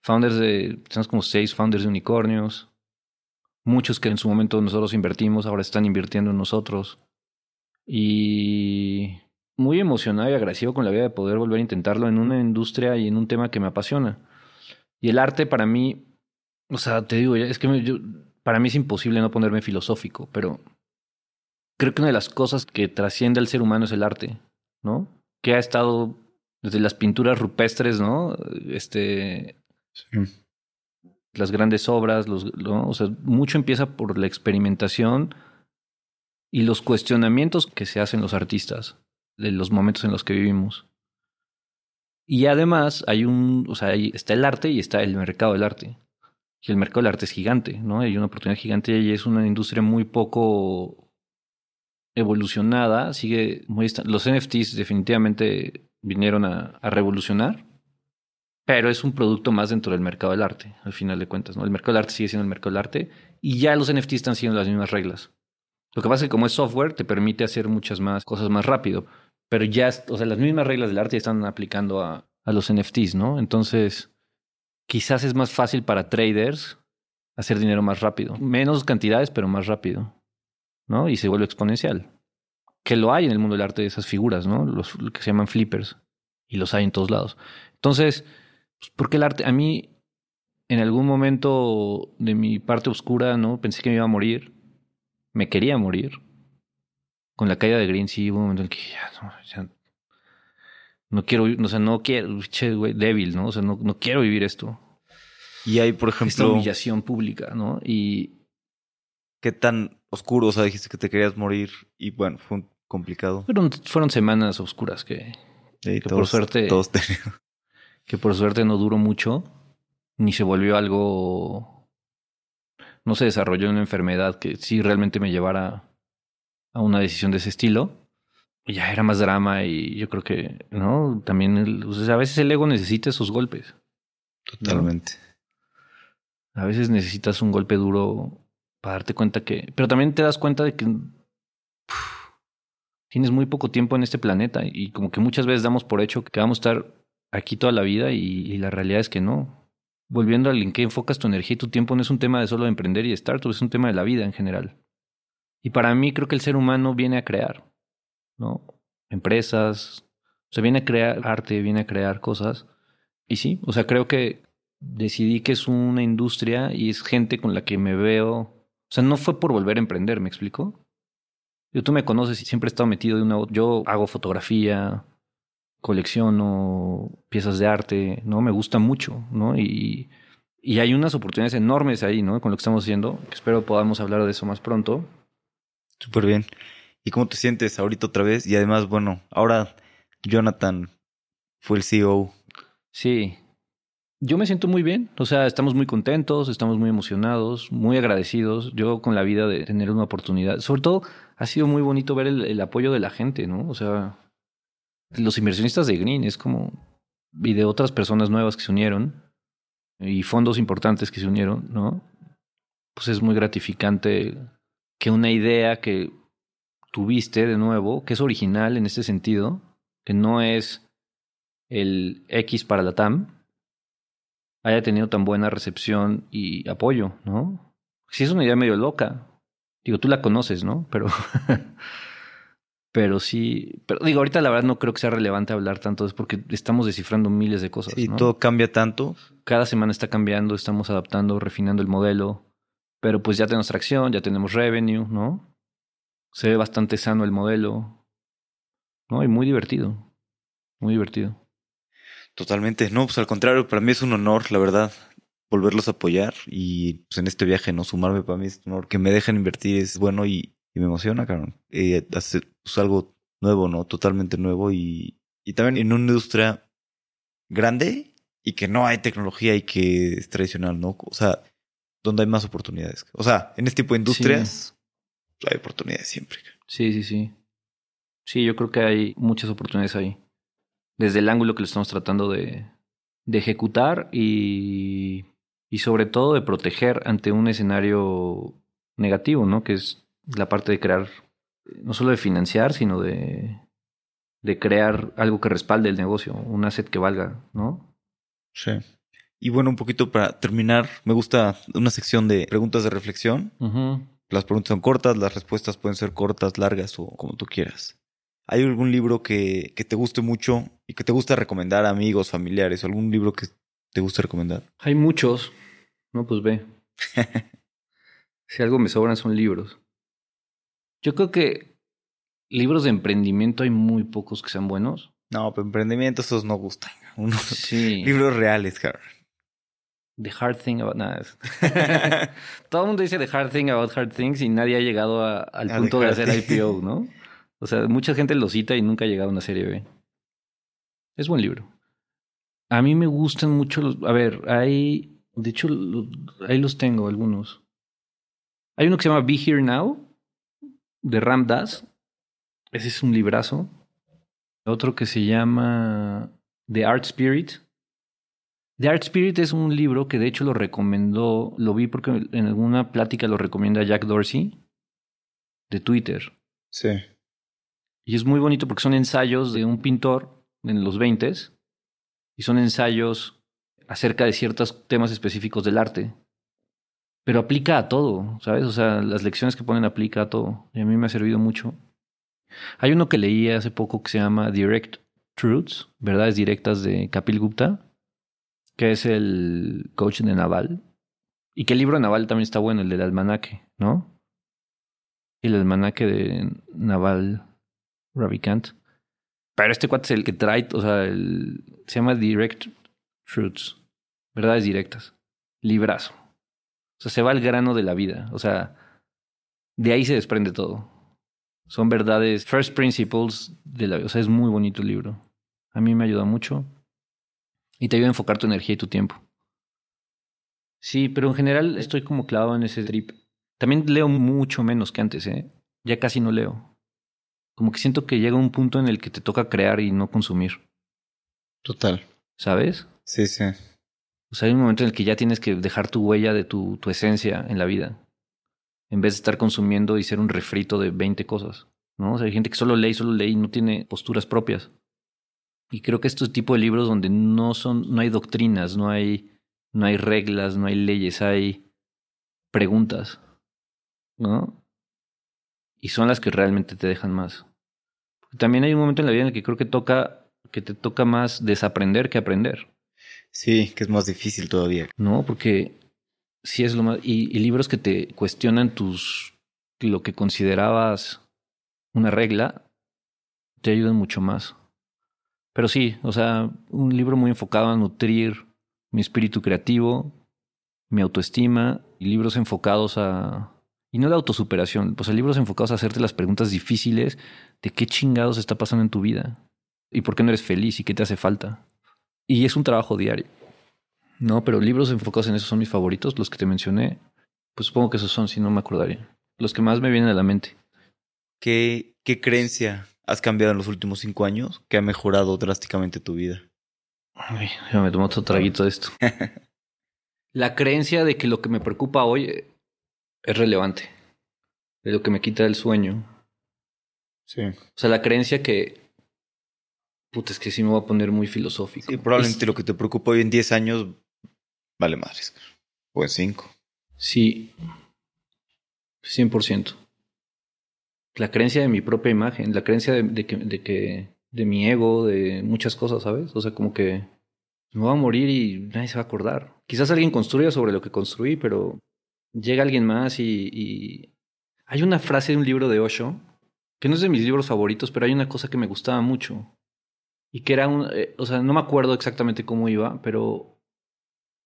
founders de, tenemos como seis founders de unicornios. Muchos que en su momento nosotros invertimos, ahora están invirtiendo en nosotros. Y muy emocionado y agradecido con la vida de poder volver a intentarlo en una industria y en un tema que me apasiona. Y el arte para mí, o sea, te digo, es que para mí es imposible no ponerme filosófico, pero creo que una de las cosas que trasciende al ser humano es el arte, ¿no? Que ha estado desde las pinturas rupestres, ¿no? Este. Las grandes obras, los, o sea, mucho empieza por la experimentación y los cuestionamientos que se hacen los artistas de los momentos en los que vivimos. Y además hay un, o sea, está el arte y está el mercado del arte. Y el mercado del arte es gigante, ¿no? Hay una oportunidad gigante y es una industria muy poco evolucionada, sigue muy... Los NFTs definitivamente vinieron a, revolucionar, pero es un producto más dentro del mercado del arte, al final de cuentas, ¿no? El mercado del arte sigue siendo el mercado del arte y ya los NFTs están siguiendo las mismas reglas. Lo que pasa es que como es software, te permite hacer muchas más cosas más rápido, pero ya, o sea, las mismas reglas del arte están aplicando a, a los NFTs, ¿no? Entonces, quizás es más fácil para traders hacer dinero más rápido. Menos cantidades, pero más rápido. ¿no? Y se vuelve exponencial. Que lo hay en el mundo del arte de esas figuras, ¿no? Los que se llaman flippers. Y los hay en todos lados. Entonces, pues, ¿por qué el arte? A mí, en algún momento de mi parte oscura, ¿no? Pensé que me iba a morir. Me quería morir. Con la caída de Green, sí, hubo un momento en que ya, no, no quiero, o sea, no quiero, che, güey, débil, ¿no? O sea, no, no quiero vivir esto. Y hay, por ejemplo. Esta humillación pública, ¿no? Y. ¿Qué tan oscuro, o sea, dijiste que te querías morir y bueno, fue complicado. Fueron, fueron semanas oscuras que, por suerte... Todos [LAUGHS] que por suerte no duró mucho, ni se volvió algo... No se desarrolló una enfermedad que sí realmente me llevara a una decisión de ese estilo. Y ya era más drama y yo creo que, ¿no? También, a veces el ego necesita esos golpes. Totalmente. A veces necesitas un golpe duro para darte cuenta que... Pero también te das cuenta de que tienes muy poco tiempo en este planeta y como que muchas veces damos por hecho que vamos a estar aquí toda la vida y, la realidad es que no. Volviendo al en qué enfocas tu energía y tu tiempo no es un tema de solo emprender y estar, es un tema de la vida en general. Y para mí creo que el ser humano viene a crear, ¿no? Empresas, o sea, viene a crear arte, viene a crear cosas. Y sí, o sea, creo que decidí que es una industria y es gente con la que me veo o sea, no fue por volver a emprender, ¿me explico? Yo, tú me conoces y siempre he estado metido de una... Yo hago fotografía, colecciono piezas de arte, ¿no? Me gusta mucho, ¿no? Y, y hay unas oportunidades enormes ahí, ¿no? Con lo que estamos haciendo, que espero podamos hablar de eso más pronto. Súper bien. ¿Y cómo te sientes ahorita otra vez? Y además, bueno, ahora Jonathan fue el CEO. Sí, yo me siento muy bien, o sea, estamos muy contentos, estamos muy emocionados, muy agradecidos. Yo con la vida de tener una oportunidad, sobre todo ha sido muy bonito ver el, apoyo de la gente, ¿no? O sea, los inversionistas de Green es como, y de otras personas nuevas que se unieron, y fondos importantes que se unieron, ¿no? Pues es muy gratificante que una idea que tuviste de nuevo, que es original en este sentido, que no es el X para la TAM, haya tenido tan buena recepción y apoyo, ¿no? Sí es una idea medio loca. Digo, tú la conoces, ¿no? Pero, [LAUGHS] pero sí, pero digo, ahorita la verdad no creo que sea relevante hablar tanto, es porque estamos descifrando miles de cosas. Y todo cambia tanto. Cada semana está cambiando, estamos adaptando, refinando el modelo, pero pues ya tenemos tracción, ya tenemos revenue, ¿no? Se ve bastante sano el modelo, ¿no? Y muy divertido, muy divertido. Totalmente, no, pues al contrario, para mí es un honor, la verdad, volverlos a apoyar y pues en este viaje, no sumarme para mí es un honor. Que me dejen invertir es bueno y, me emociona, cabrón. Eh, hacer pues, algo nuevo, ¿no? Totalmente nuevo y, y también en una industria grande y que no hay tecnología y que es tradicional, ¿no? O sea, donde hay más oportunidades. O sea, en este tipo de industrias hay oportunidades siempre. Sí, sí, sí. Sí, yo creo que hay muchas oportunidades ahí. Desde el ángulo que lo estamos tratando de, de ejecutar y, y sobre todo de proteger ante un escenario negativo, ¿no? Que es la parte de crear, no solo de financiar, sino de, de crear algo que respalde el negocio, un asset que valga, ¿no? Sí. Y bueno, un poquito para terminar, me gusta una sección de preguntas de reflexión. Las preguntas son cortas, las respuestas pueden ser cortas, largas o como tú quieras. ¿Hay algún libro que, que te guste mucho y que te gusta recomendar a amigos, familiares? ¿Algún libro que te guste recomendar? Hay muchos. No, pues ve. [LAUGHS] si algo me sobran son libros. Yo creo que libros de emprendimiento hay muy pocos que sean buenos. No, pero emprendimiento esos no gustan. [LAUGHS] Unos sí. libros reales, Carl. The Hard Thing About Nada. [LAUGHS] [LAUGHS] Todo el mundo dice The Hard Thing About Hard Things y nadie ha llegado al punto de hacer IPO, ¿no? O sea, mucha gente lo cita y nunca ha llegado a una serie B. Es buen libro. A mí me gustan mucho los. A ver, hay. De hecho, ahí los tengo algunos. Hay uno que se llama Be Here Now, de Ram Das. Ese es un librazo. Otro que se llama The Art Spirit, The Art Spirit es un libro que de hecho lo recomendó, lo vi porque en alguna plática lo recomienda Jack Dorsey de Twitter. Sí. Y es muy bonito porque son ensayos de un pintor en los 20 y son ensayos acerca de ciertos temas específicos del arte. Pero aplica a todo, ¿sabes? O sea, las lecciones que ponen aplica a todo. Y a mí me ha servido mucho. Hay uno que leí hace poco que se llama Direct Truths, verdades directas de Kapil Gupta que es el coach de Naval. Y que el libro de Naval también está bueno, el del almanaque, ¿no? El almanaque de Naval Ravikant. Pero este cuate es el que trae, o sea, el, se llama Direct Truths. Verdades directas. Librazo. O sea, se va al grano de la vida. O sea, de ahí se desprende todo. Son verdades, first principles de la vida. O sea, es muy bonito el libro. A mí me ayuda mucho y te ayuda a enfocar tu energía y tu tiempo. Sí, pero en general estoy como clavado en ese trip. También leo mucho menos que antes, ¿eh? Ya casi no leo. Como que siento que llega un punto en el que te toca crear y no consumir. Total. ¿Sabes? Sí, sí. O sea, hay un momento en el que ya tienes que dejar tu huella de tu, tu esencia en la vida. En vez de estar consumiendo y ser un refrito de 20 cosas. ¿No? O sea, hay gente que solo lee, solo lee y no tiene posturas propias. Y creo que estos tipo de libros donde no son, no hay doctrinas, no hay, no hay reglas, no hay leyes, hay preguntas, ¿no? Y son las que realmente te dejan más. También hay un momento en la vida en el que creo que toca, que te toca más desaprender que aprender. Sí, que es más difícil todavía. No, porque sí es lo más. Y, libros que te cuestionan tus. lo que considerabas una regla, te ayudan mucho más. Pero sí, o sea, un libro muy enfocado a nutrir mi espíritu creativo, mi autoestima, y libros enfocados a... Y no la autosuperación, pues libros enfocados a hacerte las preguntas difíciles de qué chingados está pasando en tu vida y por qué no eres feliz y qué te hace falta. Y es un trabajo diario. No, pero libros enfocados en eso son mis favoritos, los que te mencioné. Pues supongo que esos son, si no me acordaría. Los que más me vienen a la mente. ¿Qué, qué creencia has cambiado en los últimos cinco años que ha mejorado drásticamente tu vida? Ay, ya me tomo otro traguito de esto. [LAUGHS] la creencia de que lo que me preocupa hoy es relevante. De lo que me quita el sueño. Sí. O sea, la creencia que. Puta, es que sí me voy a poner muy filosófico. Sí, probablemente lo que te preocupa hoy en 10 años vale madres. O en 5. Sí. 100% la creencia de mi propia imagen, la creencia de, que, de, que, de mi ego, de muchas cosas, ¿sabes? O sea, como que me voy a morir y nadie se va a acordar. Quizás alguien construya sobre lo que construí, pero llega alguien más y, Hay una frase de un libro de Osho, que no es de mis libros favoritos, pero hay una cosa que me gustaba mucho. Y que era un... Eh, o sea, no me acuerdo exactamente cómo iba, pero...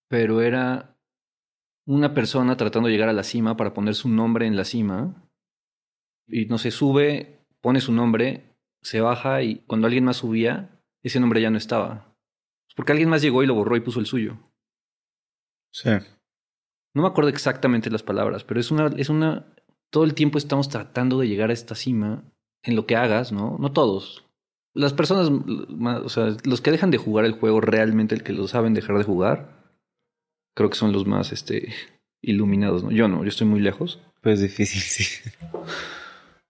Pero era una persona tratando de llegar a la cima para poner su nombre en la cima y no se sube, pone su nombre, se baja y cuando alguien más subía, ese nombre ya no estaba. Porque alguien más llegó y lo borró y puso el suyo. Sí. No me acuerdo exactamente las palabras, pero es una, es una. Todo el tiempo estamos tratando de llegar a esta cima en lo que hagas, ¿no? No todos. Las personas, o sea, los que dejan de jugar el juego realmente, el que lo saben dejar de jugar, creo que son los más este, iluminados, ¿no? Yo no, yo estoy muy lejos. Pues difícil, sí.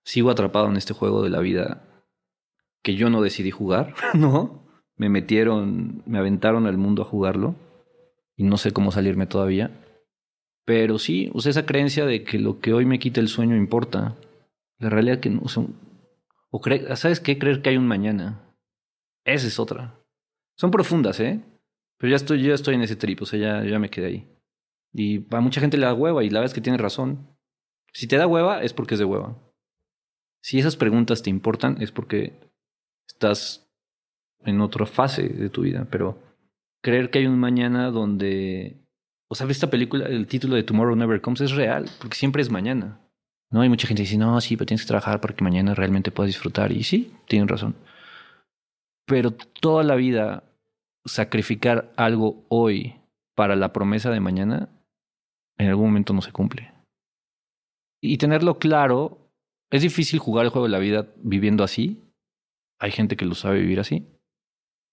Sigo atrapado en este juego de la vida que yo no decidí jugar, [LAUGHS] ¿no? Me metieron, me aventaron al mundo a jugarlo y no sé cómo salirme todavía. Pero sí, o sea, esa creencia de que lo que hoy me quita el sueño importa. La realidad que no, o, sea, o ¿sabes qué? Creer que hay un mañana. Esa es otra. Son profundas, ¿eh? Pero ya estoy, ya estoy en ese trip, o sea, ya, ya me quedé ahí. Y a mucha gente le da hueva y la verdad es que tiene razón. Si te da hueva, es porque es de hueva. Si esas preguntas te importan, es porque estás en otra fase de tu vida. Pero creer que hay un mañana donde. O sea, esta película, el título de Tomorrow Never Comes es real, porque siempre es mañana. No hay mucha gente dice, no, sí, pero tienes que trabajar para que mañana realmente puedas disfrutar. Y sí, tienen razón. Pero toda la vida sacrificar algo hoy para la promesa de mañana, en algún momento no se cumple. Y tenerlo claro, es difícil jugar el juego de la vida viviendo así. Hay gente que lo sabe vivir así.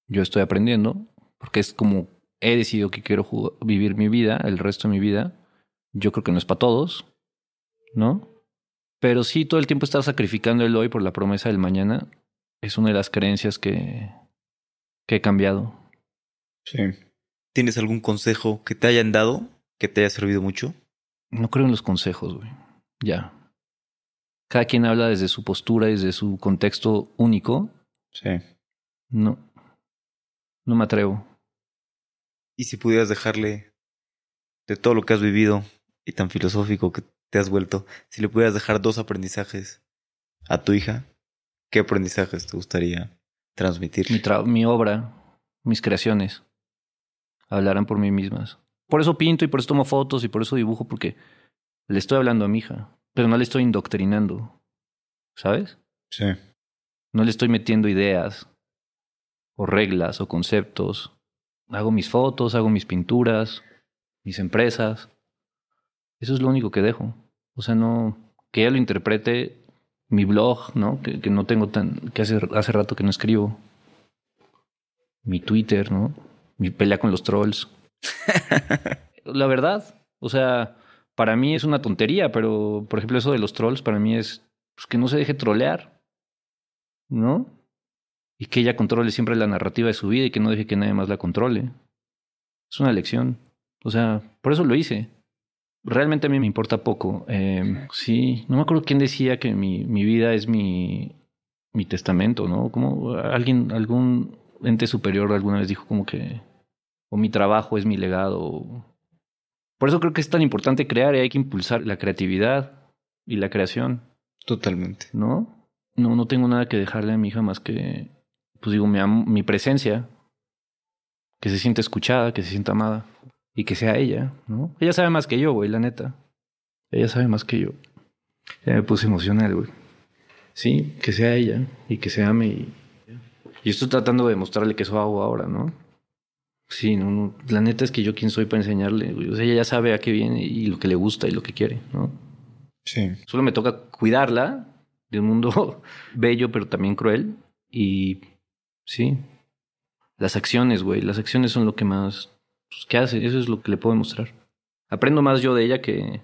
Yo estoy aprendiendo, porque es como he decidido que quiero vivir mi vida, el resto de mi vida. Yo creo que no es para todos, ¿no? Pero sí, todo el tiempo estar sacrificando el hoy por la promesa del mañana es una de las creencias que, que he cambiado. Sí. ¿Tienes algún consejo que te hayan dado que te haya servido mucho? No creo en los consejos, güey. Ya. Cada quien habla desde su postura, desde su contexto único. Sí. No. No me atrevo. ¿Y si pudieras dejarle de todo lo que has vivido y tan filosófico que te has vuelto, si le pudieras dejar dos aprendizajes a tu hija, ¿qué aprendizajes te gustaría transmitir? Mi, mi obra, mis creaciones hablaran por mí mismas. Por eso pinto y por eso tomo fotos y por eso dibujo, porque le estoy hablando a mi hija, pero no le estoy indoctrinando. ¿Sabes? Sí. No le estoy metiendo ideas o reglas o conceptos. Hago mis fotos, hago mis pinturas, mis empresas. Eso es lo único que dejo. O sea, no. Que ella lo interprete mi blog, ¿no? Que, que no tengo tan. que hace, hace rato que no escribo. Mi Twitter, ¿no? mi pelea con los trolls. [LAUGHS] la verdad, o sea, para mí es una tontería, pero por ejemplo eso de los trolls para mí es pues, que no se deje trolear, ¿no? Y que ella controle siempre la narrativa de su vida y que no deje que nadie más la controle. Es una lección. O sea, por eso lo hice. Realmente a mí me importa poco. Eh, sí, no me acuerdo quién decía que mi, mi vida es mi, mi testamento, ¿no? Como alguien, algún ente superior alguna vez dijo como que, o mi trabajo es mi legado. Por eso creo que es tan importante crear y hay que impulsar la creatividad y la creación. Totalmente. ¿No? No, no tengo nada que dejarle a mi hija más que, pues digo, mi, mi presencia, que se sienta escuchada, que se sienta amada y que sea ella, ¿no? Ella sabe más que yo, güey, la neta. Ella sabe más que yo. Ya me puse emocional, güey. Sí, que sea ella y que se ame y, y estoy tratando de mostrarle que eso hago ahora, ¿no? Sí, no, la neta es que yo quién soy para enseñarle. O sea, ella ya sabe a qué viene y lo que le gusta y lo que quiere, ¿no? Sí. Solo me toca cuidarla de un mundo [LAUGHS] bello, pero también cruel. Y sí, las acciones, güey. Las acciones son lo que más. Pues, ¿Qué hace? Eso es lo que le puedo mostrar. Aprendo más yo de ella que,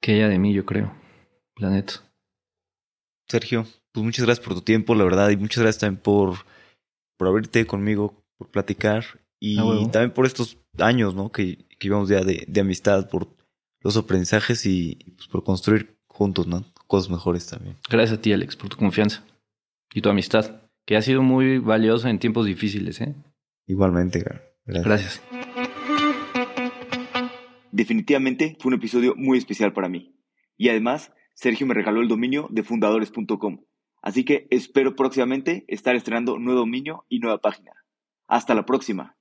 que ella de mí, yo creo. La neta. Sergio, pues muchas gracias por tu tiempo, la verdad, y muchas gracias también por por abrirte conmigo, por platicar y ah, también por estos años, ¿no? Que, que íbamos ya de, de, amistad, por los aprendizajes y pues, por construir juntos, ¿no? Cosas mejores también. Gracias a ti, Alex, por tu confianza y tu amistad, que ha sido muy valiosa en tiempos difíciles, ¿eh? Igualmente, gracias. Gracias. Definitivamente fue un episodio muy especial para mí. Y además, Sergio me regaló el dominio de fundadores.com Así que espero próximamente estar estrenando nuevo dominio y nueva página. Hasta la próxima.